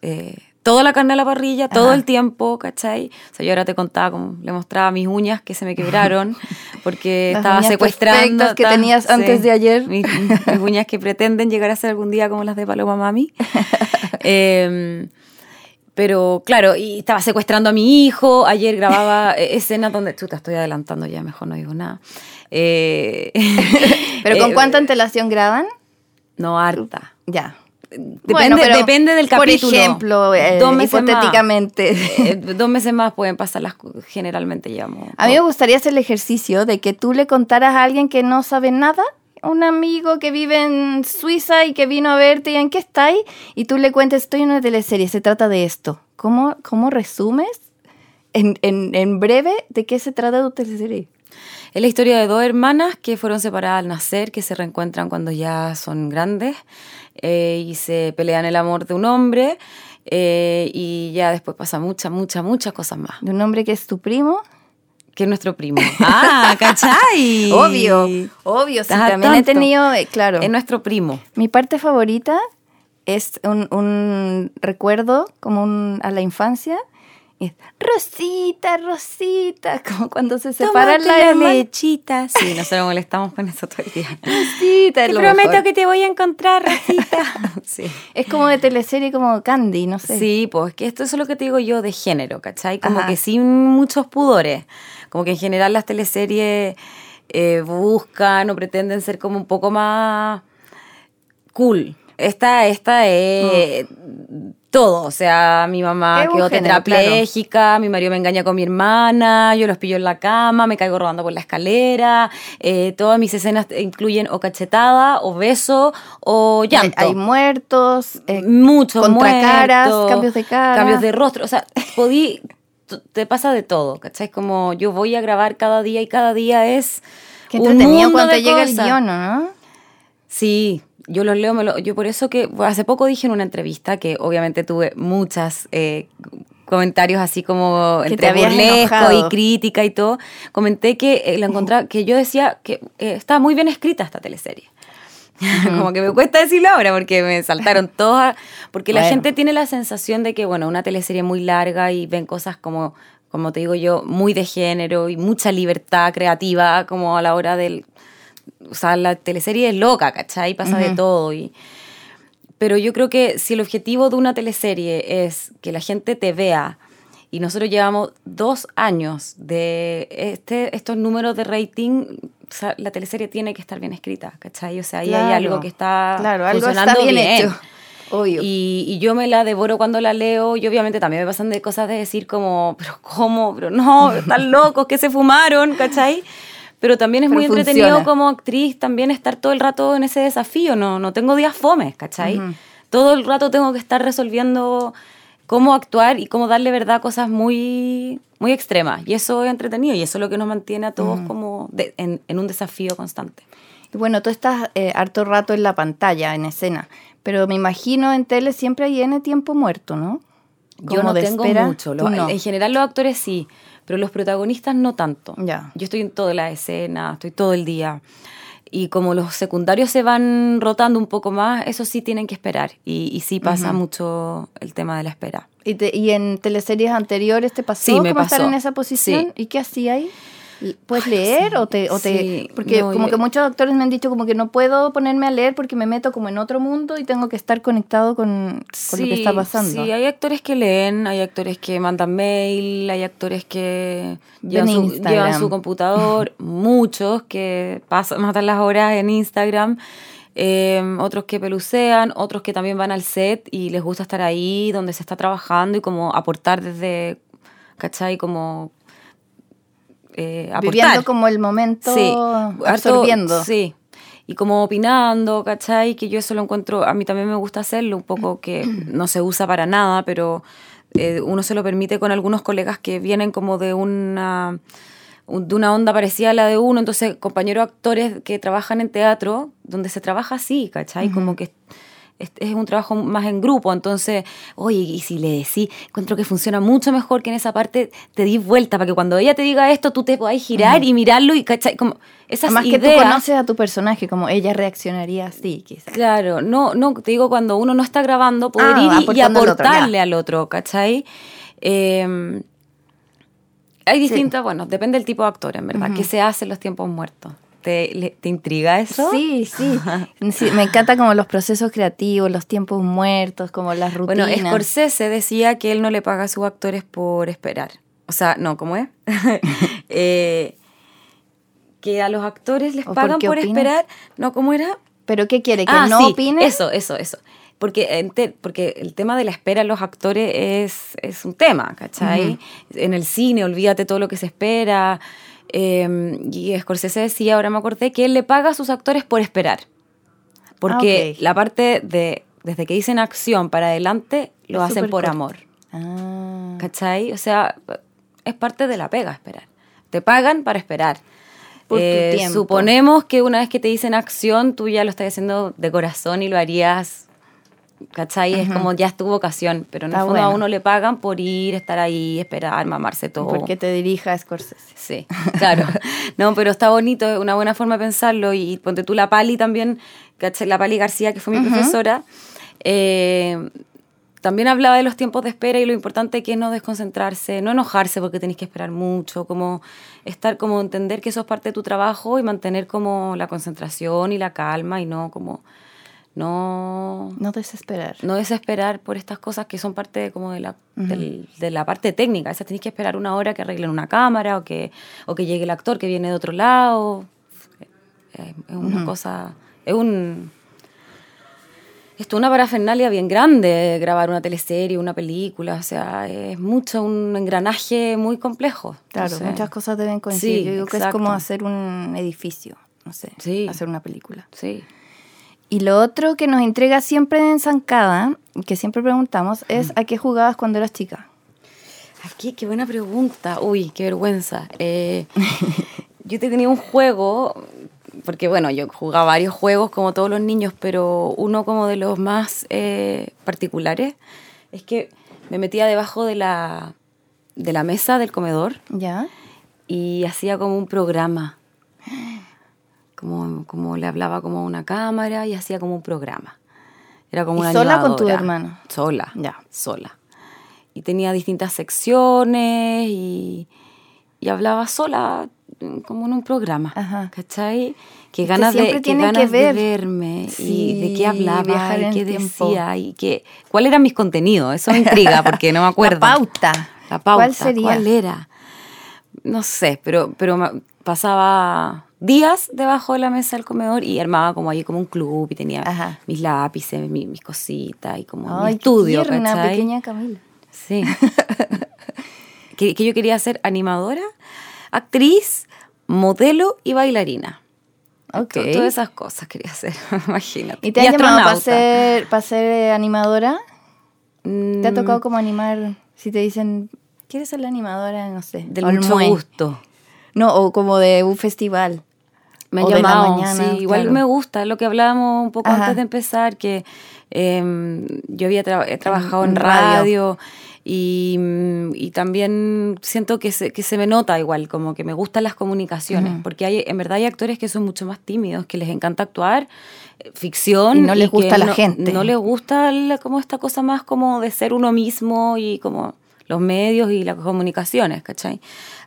eh, toda la carne a la parrilla, todo el tiempo, ¿cachai? O sea, yo ahora te contaba, como le mostraba mis uñas que se me quebraron porque Las estaba uñas secuestrando. que tenías antes de ayer. Mis, mis uñas que pretenden llegar a ser algún día como las de Paloma Mami. Em, pero claro, y estaba secuestrando a mi hijo. Ayer grababa eh, escenas donde. Chuta, estoy adelantando ya, mejor no digo nada. Eh, ¿Pero con eh, cuánta antelación graban? No, harta. Ya. Depende, depende del capítulo. Por ejemplo, eh, Dos meses más. hipotéticamente. Eh, dos meses más pueden pasar las generalmente llevamos. A mí me gustaría hacer el ejercicio de que tú le contaras a alguien que no sabe nada, un amigo que vive en Suiza y que vino a verte y en qué estáis, y tú le cuentes, estoy en una teleserie, se trata de esto. ¿Cómo, cómo resumes en, en, en breve de qué se trata tu teleserie? Es la historia de dos hermanas que fueron separadas al nacer, que se reencuentran cuando ya son grandes eh, y se pelean el amor de un hombre eh, y ya después pasa muchas, muchas, muchas cosas más. De un hombre que es tu primo. Que es nuestro primo. ¡Ah, cachai! Obvio, obvio, sí, también he tenido, eh, claro. Es nuestro primo. Mi parte favorita es un, un recuerdo como un, a la infancia. Es, Rosita, Rosita, como cuando se separan Tómate la la hermana. lechita. Sí, nosotros molestamos con eso todo el día. Rosita, es Te lo prometo mejor. que te voy a encontrar, Rosita. sí. Es como de teleserie, como Candy, no sé. Sí, pues que esto es lo que te digo yo de género, ¿cachai? Como Ajá. que sin muchos pudores. Como que en general las teleseries eh, buscan o pretenden ser como un poco más cool. Esta, esta es todo. O sea, mi mamá Es un quedó género, tetrapléjica, mi marido me engaña con mi hermana, yo los pillo en la cama, me caigo rodando por la escalera. eh, todas mis escenas incluyen o cachetada, o beso, o llanto. hay muertos, eh, Muchos contracaras, muertos, cambios de cara. Cambios de rostro. O sea, podí, te pasa de todo, ¿cachai? Como yo voy a grabar cada día y cada día es. Qué un entretenido mundo cuando de llega el guion, ¿no? Sí, yo los leo, me lo- yo por eso que hace poco dije en una entrevista que obviamente tuve muchas eh, comentarios así como Que entre burlesco y crítica y todo. Comenté que eh, la encontraba, que yo decía que eh, estaba muy bien escrita esta teleserie. como que me cuesta decirlo ahora porque me saltaron todas, porque la gente tiene la sensación de que, bueno, una teleserie muy larga y ven cosas como, como te digo yo, muy de género y mucha libertad creativa como a la hora del... O sea, la teleserie es loca, ¿cachai? Pasa de todo y... Pero yo creo que si el objetivo de una teleserie es que la gente te vea, y nosotros llevamos dos años de este, estos números de rating, o sea, la teleserie tiene que estar bien escrita, ¿cachai? O sea, ahí hay Claro. algo que está Claro, algo está funcionando bien hecho. Obvio. Y, y yo me la devoro cuando la leo y obviamente también me pasan de cosas de decir como, pero ¿cómo? Pero no, están locos, que se fumaron, ¿cachai? Pero también es Pero muy entretenido funciona. como actriz también estar todo el rato en ese desafío, no, no tengo días fomes, ¿cachai? Ujú. Todo el rato tengo que estar resolviendo cómo actuar y cómo darle verdad a cosas muy, muy extremas. Y eso es entretenido y eso es lo que nos mantiene a todos como de- en, en un desafío constante. Y bueno, tú estás eh, harto rato en la pantalla, en escena, pero me imagino en tele siempre hay N tiempo muerto, ¿no? Yo Como no de tengo espera, mucho. Los- no. En general los actores sí, pero los protagonistas no tanto. Ya. Yo estoy en toda la escena, estoy todo el día. Y como los secundarios se van rotando un poco más, eso sí tienen que esperar. Y, y sí pasa mucho el tema de la espera. ¿Y, te- y en teleseries anteriores te pasó Sí, me como estar pasó. en esa posición? Sí. ¿Y qué hacía ahí? ¿Puedes leer o te, o te Sí, porque no, como yo- que muchos actores me han dicho como que no puedo ponerme a leer porque me meto como en otro mundo y tengo que estar conectado con, con lo que está pasando. Sí, hay actores que leen, hay actores que mandan mail, hay actores que llevan, su, Instagram. llevan su computador, muchos que pasan, matan las horas en Instagram, eh, otros que pelucean, otros que también van al set y les gusta estar ahí donde se está trabajando y como aportar desde, ¿cachai? Como eh, aportar. Viviendo como el momento, absorbiendo. sí. Y como opinando, ¿cachai? Que yo eso lo encuentro, a mí también me gusta hacerlo, un poco que no se usa para nada, pero eh, uno se lo permite con algunos colegas que vienen como de una, un- de una onda parecida a la de uno, entonces compañeros actores que trabajan en teatro, donde se trabaja así, ¿cachai? Como que es, es un trabajo más en grupo, entonces, oye, y si le decís, encuentro que funciona mucho mejor que en esa parte te dis vuelta, para que cuando ella te diga esto, tú te podáis girar y mirarlo y, ¿cachai? Como esas Además que tú ideas. conoces a tu personaje, como ella reaccionaría así, quizás. Claro, no, no, te digo cuando uno no está grabando, poder Ah, ir y- y, aportando al otro, aportarle al otro, ¿cachai? Eh, hay distintas, bueno, depende del tipo de actor, en verdad, ¿qué se hace en los tiempos muertos? ¿Te, te intriga eso? Sí, sí, Sí, Me encanta como los procesos creativos, los tiempos muertos, como las rutinas. Bueno, Scorsese decía que él no le paga a sus actores por esperar. O sea, no, ¿cómo es? Eh, que a los actores les ¿O pagan por esperar. No, ¿cómo era? ¿Pero qué quiere? ¿Que Ah, no sí, opine? Eso, eso, eso. Porque, porque el tema de la espera en los actores es, es un tema, ¿cachai? En el cine, olvídate todo lo que se espera. Eh, y Scorsese decía, ahora me acordé, que él le paga a sus actores por esperar. Porque Ah, la parte de, desde que dicen acción para adelante, lo Es hacen por corta. amor. Ah. ¿Cachai? O sea, es parte de la pega esperar. Te pagan para esperar. Por Eh. Suponemos que una vez que te dicen acción, tú ya lo estás haciendo de corazón y lo harías. ¿Cachai? Es como ya es tu vocación. Pero en Está el fondo a uno le pagan por ir, estar ahí, esperar, mamarse todo. Porque te dirija a Scorsese. Sí, claro. No, pero está bonito, es una buena forma de pensarlo. Y ponte tú la Pali también, ¿cachai? la Pali García, que fue mi profesora, eh, también hablaba de los tiempos de espera y lo importante que es no desconcentrarse, no enojarse porque tenéis que esperar mucho, como estar, como entender que eso es parte de tu trabajo y mantener como la concentración y la calma y no como, no, No desesperar. no desesperar por estas cosas que son parte de, como de la, del- de la parte técnica. Esa tenéis que esperar una hora que arreglen una cámara o que, o que llegue el actor que viene de otro lado. Eh, Es una cosa, es un... Es una parafernalia bien grande grabar una teleserie, una película, o sea, es mucho, un engranaje muy complejo. Claro, Entonces, muchas cosas deben coincidir. sí, Yo digo que es como hacer un edificio, no sé, Sí. hacer una película. Sí. Y lo otro que nos entrega siempre en Zancada, que siempre preguntamos, es ¿a qué jugabas cuando eras chica? Aquí, qué buena pregunta. Uy, qué vergüenza. Eh, yo te tenía un juego, porque bueno, yo jugaba varios juegos como todos los niños, pero uno como de los más eh, particulares es que me metía debajo de la, de la mesa del comedor ¿Ya? y hacía como un programa. Como, como le hablaba como a una cámara y hacía como un programa. Era como ¿Y una sola con tu hermano? Sola. Ya. Sola. Y tenía distintas secciones y, y hablaba sola como en un programa. Ajá. ¿Cachai? Que ganas, de, que ganas de ver. verme Sí, y de qué hablaba y qué tiempo. decía y qué, cuál eran mis contenidos. Eso me intriga porque no me acuerdo. La pauta. La pauta. ¿Cuál sería? ¿Cuál era? No sé, pero, pero pasaba días debajo de la mesa del comedor y armaba como ahí como un club y tenía Ajá. mis lápices, mi- mis cositas y como mi Ay, qué estudio, tierna, ¿cachai? pequeña Camila. Sí. que, que yo quería ser animadora, actriz modelo y bailarina. Ok. To- Todas esas cosas quería hacer, imagínate. ¿Y te han llamado para ser, para ser eh, animadora? ¿Te ha Mm, tocado como animar? Si te dicen, ¿quieres ser la animadora? No sé. Del mucho gusto. No, o como de un festival. Me han O de la llamado, mañana, sí, igual claro. me gusta, es lo que hablábamos un poco Ajá. antes de empezar, que eh, yo había tra- he trabajado en, en radio. radio, y, mm, y también siento que se, que se me nota igual, como que me gustan las comunicaciones, porque hay, en verdad hay actores que son mucho más tímidos, que les encanta actuar, ficción. Y no les gusta la no- gente. No les gusta la- como esta cosa más como de ser uno mismo y como los medios y las comunicaciones, ¿cachai?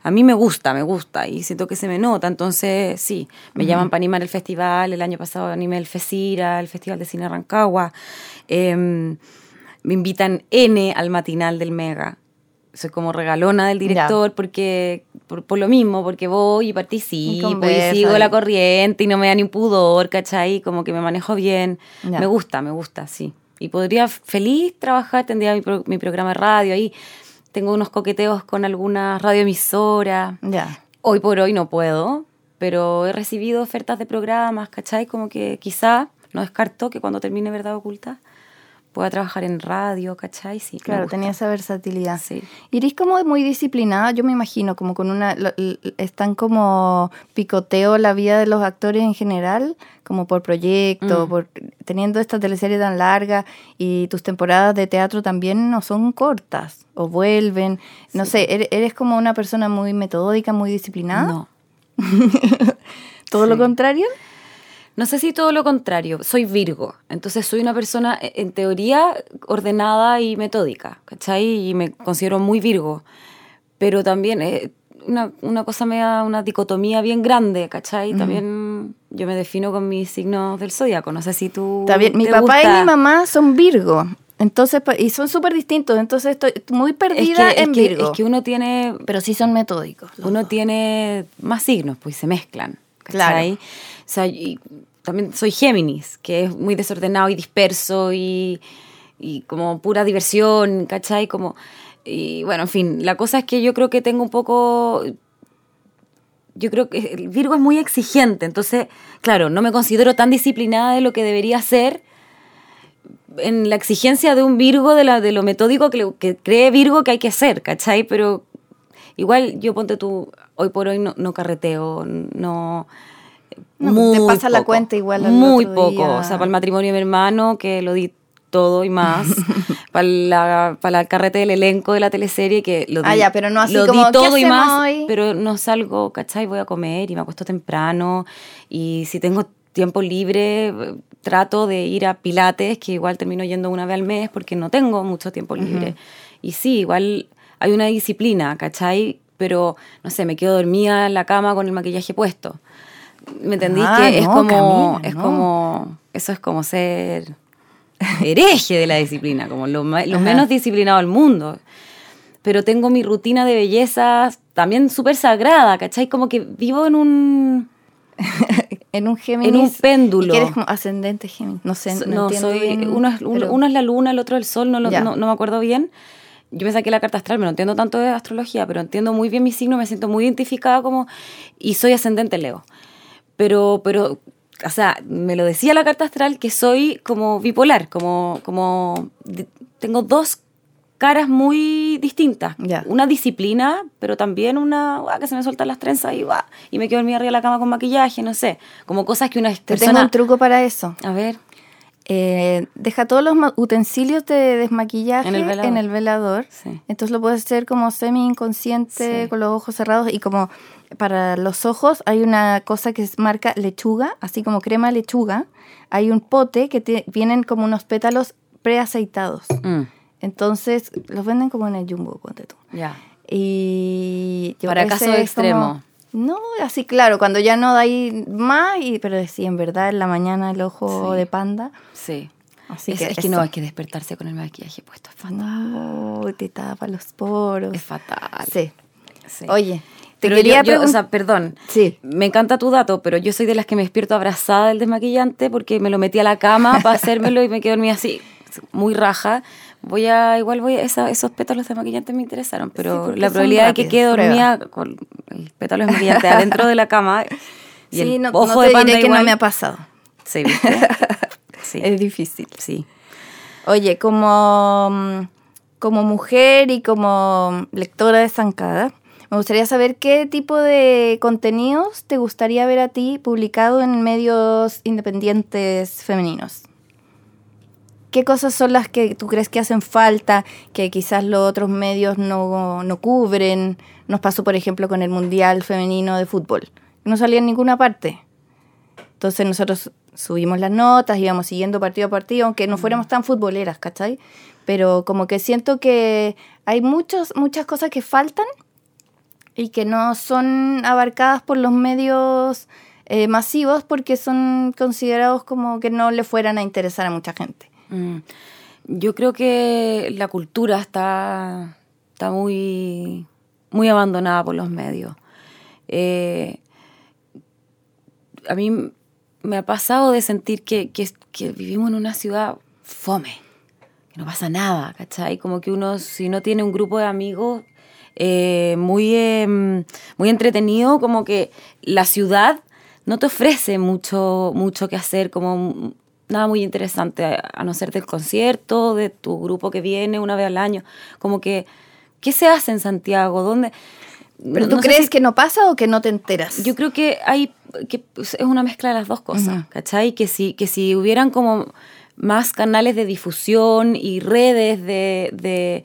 A mí me gusta, me gusta y siento que se me nota, entonces sí, me llaman para animar el festival, el año pasado animé el FESIRA, el Festival de Cine Rancagua, em, me invitan N al matinal del Mega, soy como regalona del director porque por, por lo mismo, porque voy y participo y, conversa sigo la corriente y no me da ni pudor, ¿cachai? Como que me manejo bien, Ya. me gusta, me gusta, sí. Y podría feliz trabajar, tendría mi, pro- mi programa de radio ahí. Tengo unos coqueteos con algunas radioemisoras. Ya. Hoy por hoy no puedo, pero he recibido ofertas de programas, ¿cachai? Como que quizá, no descarto que cuando termine Verdad Oculta pueda trabajar en radio, ¿cachai? Sí, Claro, tenía esa versatilidad. Sí. Y eres como muy disciplinada, yo me imagino, como con una... están como picoteo la vida de los actores en general, como por proyecto, Mm. por teniendo esta teleserie tan larga y tus temporadas de teatro también no son cortas o vuelven. No sé, eres, eres como una persona muy metódica, muy disciplinada. No. Todo lo contrario. No sé si todo lo contrario, soy Virgo, entonces soy una persona eh, en teoría ordenada y metódica, ¿cachai? Y me considero muy Virgo, pero también eh, una, una cosa me da una dicotomía bien grande, ¿cachai? También yo me defino con mis signos del zodiaco, no sé si tú... Bien. Mi papá y gusta. mi mamá son Virgo. Entonces, y son súper distintos, entonces estoy muy Es perdida que, es en que- Virgo. es que uno tiene pero sí son metódicos. uno dos. tiene más signos, pues se mezclan. Claro. ¿cachai? O sea, y también soy Géminis, que es muy desordenado y disperso y, y como pura diversión, ¿cachai? Como, y bueno, en fin, la cosa es que yo creo que tengo un poco... Yo creo que el Virgo es muy exigente, entonces, claro, no me considero tan disciplinada de lo que debería ser en la exigencia de un Virgo, de, la, de lo metódico que, cree Virgo que hay que ser, ¿cachai? Pero igual yo ponte tú, hoy por hoy no, no carreteo, no... No, te pasa la cuenta igual al Muy otro poco. día. O sea, para el matrimonio de mi hermano, que lo di todo y más. para, la, para el carrete del elenco de la teleserie, que lo di, Ah, ya, pero no así lo como, di ¿qué todo y más. hoy? Pero no salgo, ¿cachai? Voy a comer y me acuesto temprano. Y si tengo tiempo libre, trato de ir a Pilates, que igual termino yendo una vez al mes porque no tengo mucho tiempo libre. Y sí, igual hay una disciplina, ¿cachai? Pero, no sé, me quedo dormida en la cama con el maquillaje puesto. ¿Me entendí? Ah, que es no, como, Camila, es no. como, eso es como ser hereje de la disciplina, como lo, lo menos disciplinado del mundo. Pero tengo mi rutina de belleza también súper sagrada, ¿cachai? Como que vivo en un... en un Géminis. en un péndulo. Eres como ascendente Géminis. No sé, no, no, entiendo soy... bien, uno, es, pero- uno es la luna, el otro el sol, no, lo- no, no me acuerdo bien. Yo me saqué la carta astral, pero no entiendo tanto de astrología, pero entiendo muy bien mi signo, me siento muy identificada como... Y soy ascendente Leo. Pero, pero, o sea, me lo decía la carta astral que soy como bipolar, como, como tengo dos caras muy distintas. Una disciplina, pero también una, que se me sueltan las trenzas y va, y me quedo dormida arriba de la cama con maquillaje, no sé, como cosas que una Te persona... tengo un truco para eso. A ver, Eh, deja todos los utensilios de desmaquillaje En el velador. en el velador. Sí. Entonces lo puedes hacer como semi inconsciente, Sí. con los ojos cerrados. Y como para los ojos hay una cosa que es marca lechuga, así como crema lechuga. Hay un pote que te- vienen como unos pétalos preaceitados. mm, Entonces los venden como en el jumbo, ponte tú. ya. Y yo Para extremos. como- no, así claro, cuando ya no da ahí más, y, pero sí, en verdad en la mañana el ojo Sí. de panda. Sí. Así es, que es que no, hay que despertarse con el maquillaje puesto. Es fatal. No, te tapa los poros. Es fatal. Sí. Sí. Oye, te Pero quería yo- yo, o sea, perdón. Sí. Me encanta tu dato, pero yo soy de las que me despierto abrazada del desmaquillante porque me lo metí a la cama para hacérmelo y me quedo dormida así, muy raja, voy a, igual voy a, esa- esos pétalos de maquillante me interesaron, pero la probabilidad de que quede dormida prueba. con el pétalo de maquillante adentro de la cama y Sí, el no, ojo no de te panda diré que igual. no me ha pasado. Sí, ¿viste? Sí, Es difícil. sí. Oye, como, mm, como mujer y como lectora de Zancada, me gustaría saber qué tipo de contenidos te gustaría ver a ti publicado en medios independientes femeninos. ¿Qué cosas son las que tú crees que hacen falta, que quizás los otros medios no, no cubren? Nos pasó, por ejemplo, con el Mundial Femenino de Fútbol. No salía en ninguna parte. Entonces nosotros subimos las notas, íbamos siguiendo partido a partido, aunque no fuéramos tan futboleras, ¿cachai? Pero como que siento que hay muchos, muchas cosas que faltan y que no son abarcadas por los medios eh, masivos porque son considerados como que no le fueran a interesar a mucha gente. Mm. Yo creo que la cultura está, está muy, muy abandonada por los medios. Eh, a mí me ha pasado de sentir que, vivimos en una ciudad fome, que no pasa nada, ¿cachai? Como que uno, si no tiene un grupo de amigos eh, muy, eh, muy entretenido, como que la ciudad no te ofrece mucho, mucho que hacer, como nada muy interesante, a, no ser del concierto, de tu grupo que viene una vez al año, como que, ¿qué se hace en Santiago? ¿Dónde? ¿Pero No- tú no crees si- que no pasa o que no te enteras? yo creo que hay que pues, es una mezcla de las dos cosas, ¿cachai? Que si, que si hubieran como más canales de difusión y redes de, de,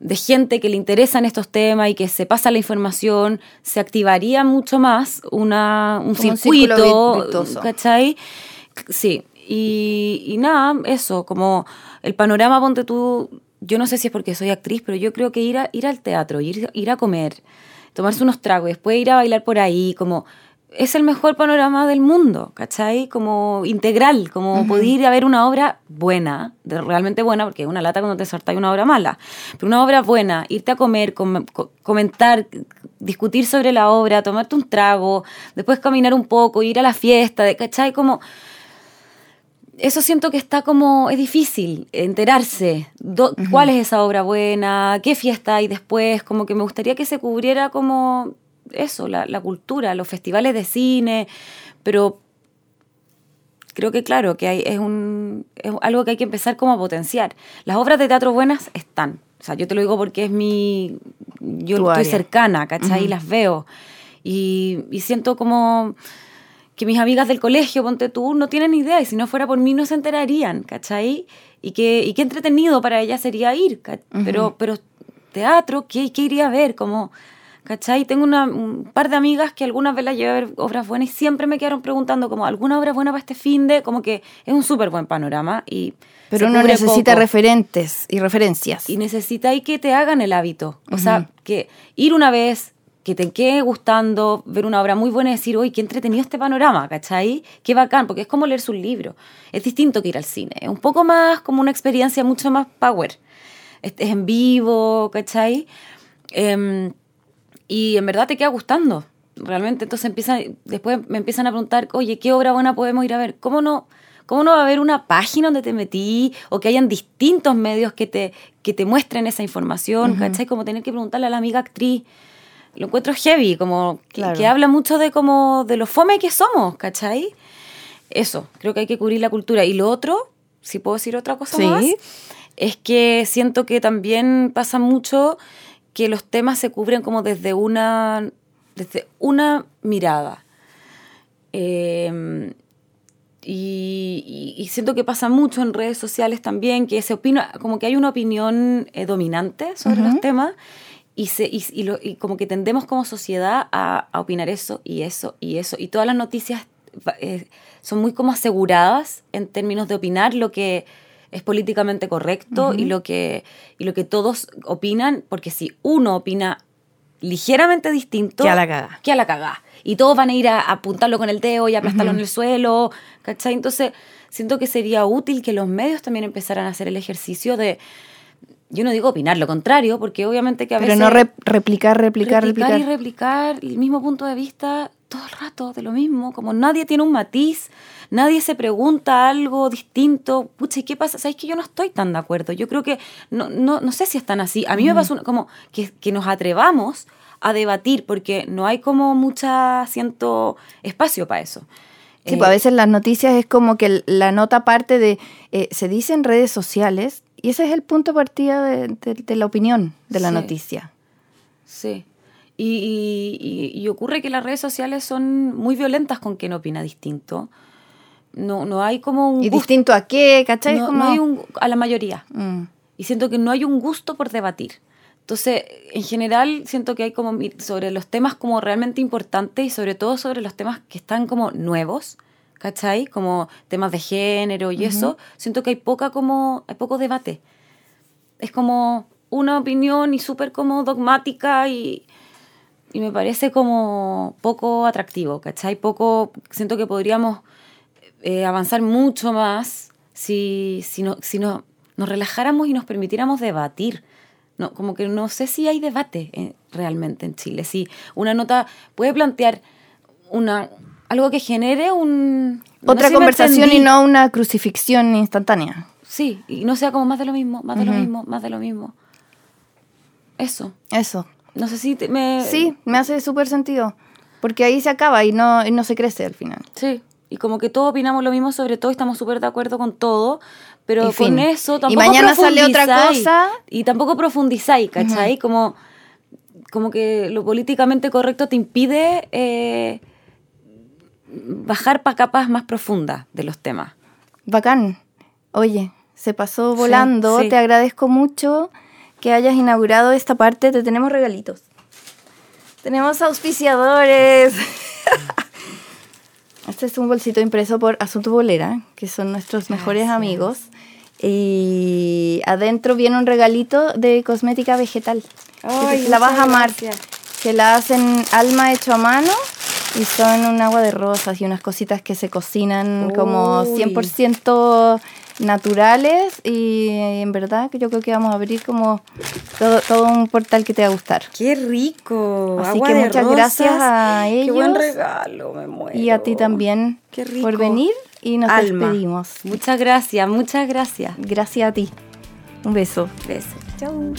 de gente que le interesan estos temas y que se pasa la información, se activaría mucho más una, un Como un circuito. ¿cachai? Sí, y, y nada, eso, como el panorama, ponte tú, yo no sé si es porque soy actriz, pero yo creo que ir, a, ir al teatro, ir, ir a comer, tomarse unos tragos después ir a bailar por ahí, como es el mejor panorama del mundo, ¿cachai? Como integral, como poder ir a ver una obra buena, de- realmente buena, porque es una lata cuando te saltáis una obra mala, pero una obra buena, irte a comer, com- co- comentar, discutir sobre la obra, tomarte un trago, después caminar un poco, ir a la fiesta, de- ¿cachai? Como eso siento que está como, es difícil enterarse do- cuál es esa obra buena, qué fiesta hay después, como que me gustaría que se cubriera como eso, la, la cultura, los festivales de cine, pero creo que claro, que hay, es, un, es algo que hay que empezar como a potenciar. Las obras de teatro buenas están, o sea, yo te lo digo porque es mi, yo Tu estoy área. cercana, ¿cachai? Y las veo. Y, y siento como que mis amigas del colegio, ponte tú, no tienen idea, y si no fuera por mí no se enterarían, ¿cachai? Y qué, y qué entretenido para ellas sería ir, ca- pero, pero teatro, ¿qué, ¿qué iría a ver? Como, ¿cachai? Tengo una, un par de amigas que algunas veces las llevé a ver obras buenas y siempre me quedaron preguntando como, ¿alguna obra buena para este fin de? Como que es un súper buen panorama y... Pero uno necesita poco referentes y referencias. y necesita ahí que te hagan el hábito. O sea, que ir una vez, que te quede gustando, ver una obra muy buena y decir, oye, qué entretenido este panorama, ¿cachai? Qué bacán, porque es como leerse un libro. Es distinto que ir al cine. Es un poco más como una experiencia mucho más power. Es, es en vivo, ¿cachai? Em, y en verdad te queda gustando. Realmente, entonces empiezan, después me empiezan a preguntar, oye, ¿qué obra buena podemos ir a ver? ¿Cómo no, cómo no va a haber una página donde te metí o que hayan distintos medios que te, que te muestren esa información? ¿Cachai? Como tener que preguntarle a la amiga actriz. Lo encuentro heavy, como que- Claro. que, habla mucho de como de lo fome que somos, ¿cachai? Eso, creo que hay que cubrir la cultura. Y lo otro, si puedo decir otra cosa Sí. más, es que siento que también pasa mucho que los temas se cubren como desde una, desde una mirada. Eh, y, y- siento que pasa mucho en redes sociales también, que se opina, como que hay una opinión eh, dominante sobre los temas y, se, y, y lo- y como que tendemos como sociedad a, a opinar eso y eso y eso. Y todas las noticias eh, son muy como aseguradas en términos de opinar lo que es políticamente correcto y, lo que, y lo que todos opinan, porque si uno opina ligeramente distinto, Que a la cagá. que a la cagá. Y todos van a ir a, a apuntarlo con el dedo y a aplastarlo en el suelo, ¿cachai? Entonces, siento que sería útil que los medios también empezaran a hacer el ejercicio de, yo no digo opinar lo contrario, porque obviamente que a Pero veces... no rep- replicar, replicar, replicar. y replicar el mismo punto de vista todo el rato de lo mismo, como nadie tiene un matiz, nadie se pregunta algo distinto. Pucha, ¿y qué pasa? ¿Sabes que yo no estoy tan de acuerdo? Yo creo que, no, no, no sé si están así. A mí me pasa como que, que nos atrevamos a debatir, porque no hay como mucha, siento, espacio para eso. Sí, Eh, pues a veces las noticias es como que la nota parte de, eh, se dice en redes sociales, y ese es el punto de partida de, de- de la opinión de la Sí. noticia. Sí. Y, y- y- ocurre que las redes sociales son muy violentas con quien opina distinto. No, no hay como un ¿Y gusto- distinto a qué? ¿Cachai? no, Como- no hay un, a la mayoría. Mm. Y siento que no hay un gusto por debatir. Entonces, en general, siento que hay como sobre los temas como realmente importantes y sobre todo sobre los temas que están como nuevos, ¿cachai? Como temas de género y eso, siento que hay poca como, hay poco debate. Es como una opinión y súper como dogmática y, y me parece como poco atractivo, ¿cachai? Poco, siento que podríamos eh, avanzar mucho más si, si, no, si no, nos relajáramos y nos permitiéramos debatir. No, como que no sé si hay debate eh, realmente en Chile. Si una nota puede plantear una, algo que genere un... no Otra sé si me conversación y no una crucifixión instantánea. Sí, y no sea como más de lo mismo, más de lo Ujú. mismo, más de lo mismo. Eso. Eso. No sé si te- me... Sí, me hace súper sentido. Porque ahí se acaba y no, y no se crece al final. Sí, y como que todos opinamos lo mismo sobre todo, estamos súper de acuerdo con todo, pero Y con fin. eso Y tampoco mañana sale otra cosa. Y tampoco profundizáis, ¿cachai? como, como que lo políticamente correcto te impide eh, bajar para capas más profundas de los temas. Bacán. Oye, se pasó volando. sí. Te agradezco mucho que hayas inaugurado esta parte. Te tenemos regalitos. Tenemos auspiciadores. Este es un bolsito impreso por Asunto Bolera, que son nuestros mejores amigos. Y adentro viene un regalito de cosmética vegetal. Ay, la vas a amar. gracias. Que la hacen alma hecho a mano y son un agua de rosas y unas cositas que se cocinan como Uy. 100% naturales y en verdad que yo creo que vamos a abrir como todo, todo un portal que te va a gustar. ¡Qué rico! Así Agua que de muchas gracias rosas. a ¡Qué buen ellos regalo! Me muero. Y a ti también ¡Qué rico! por venir y nos despedimos. Muchas gracias, muchas gracias. Gracias a ti. Un beso. Beso. Chao.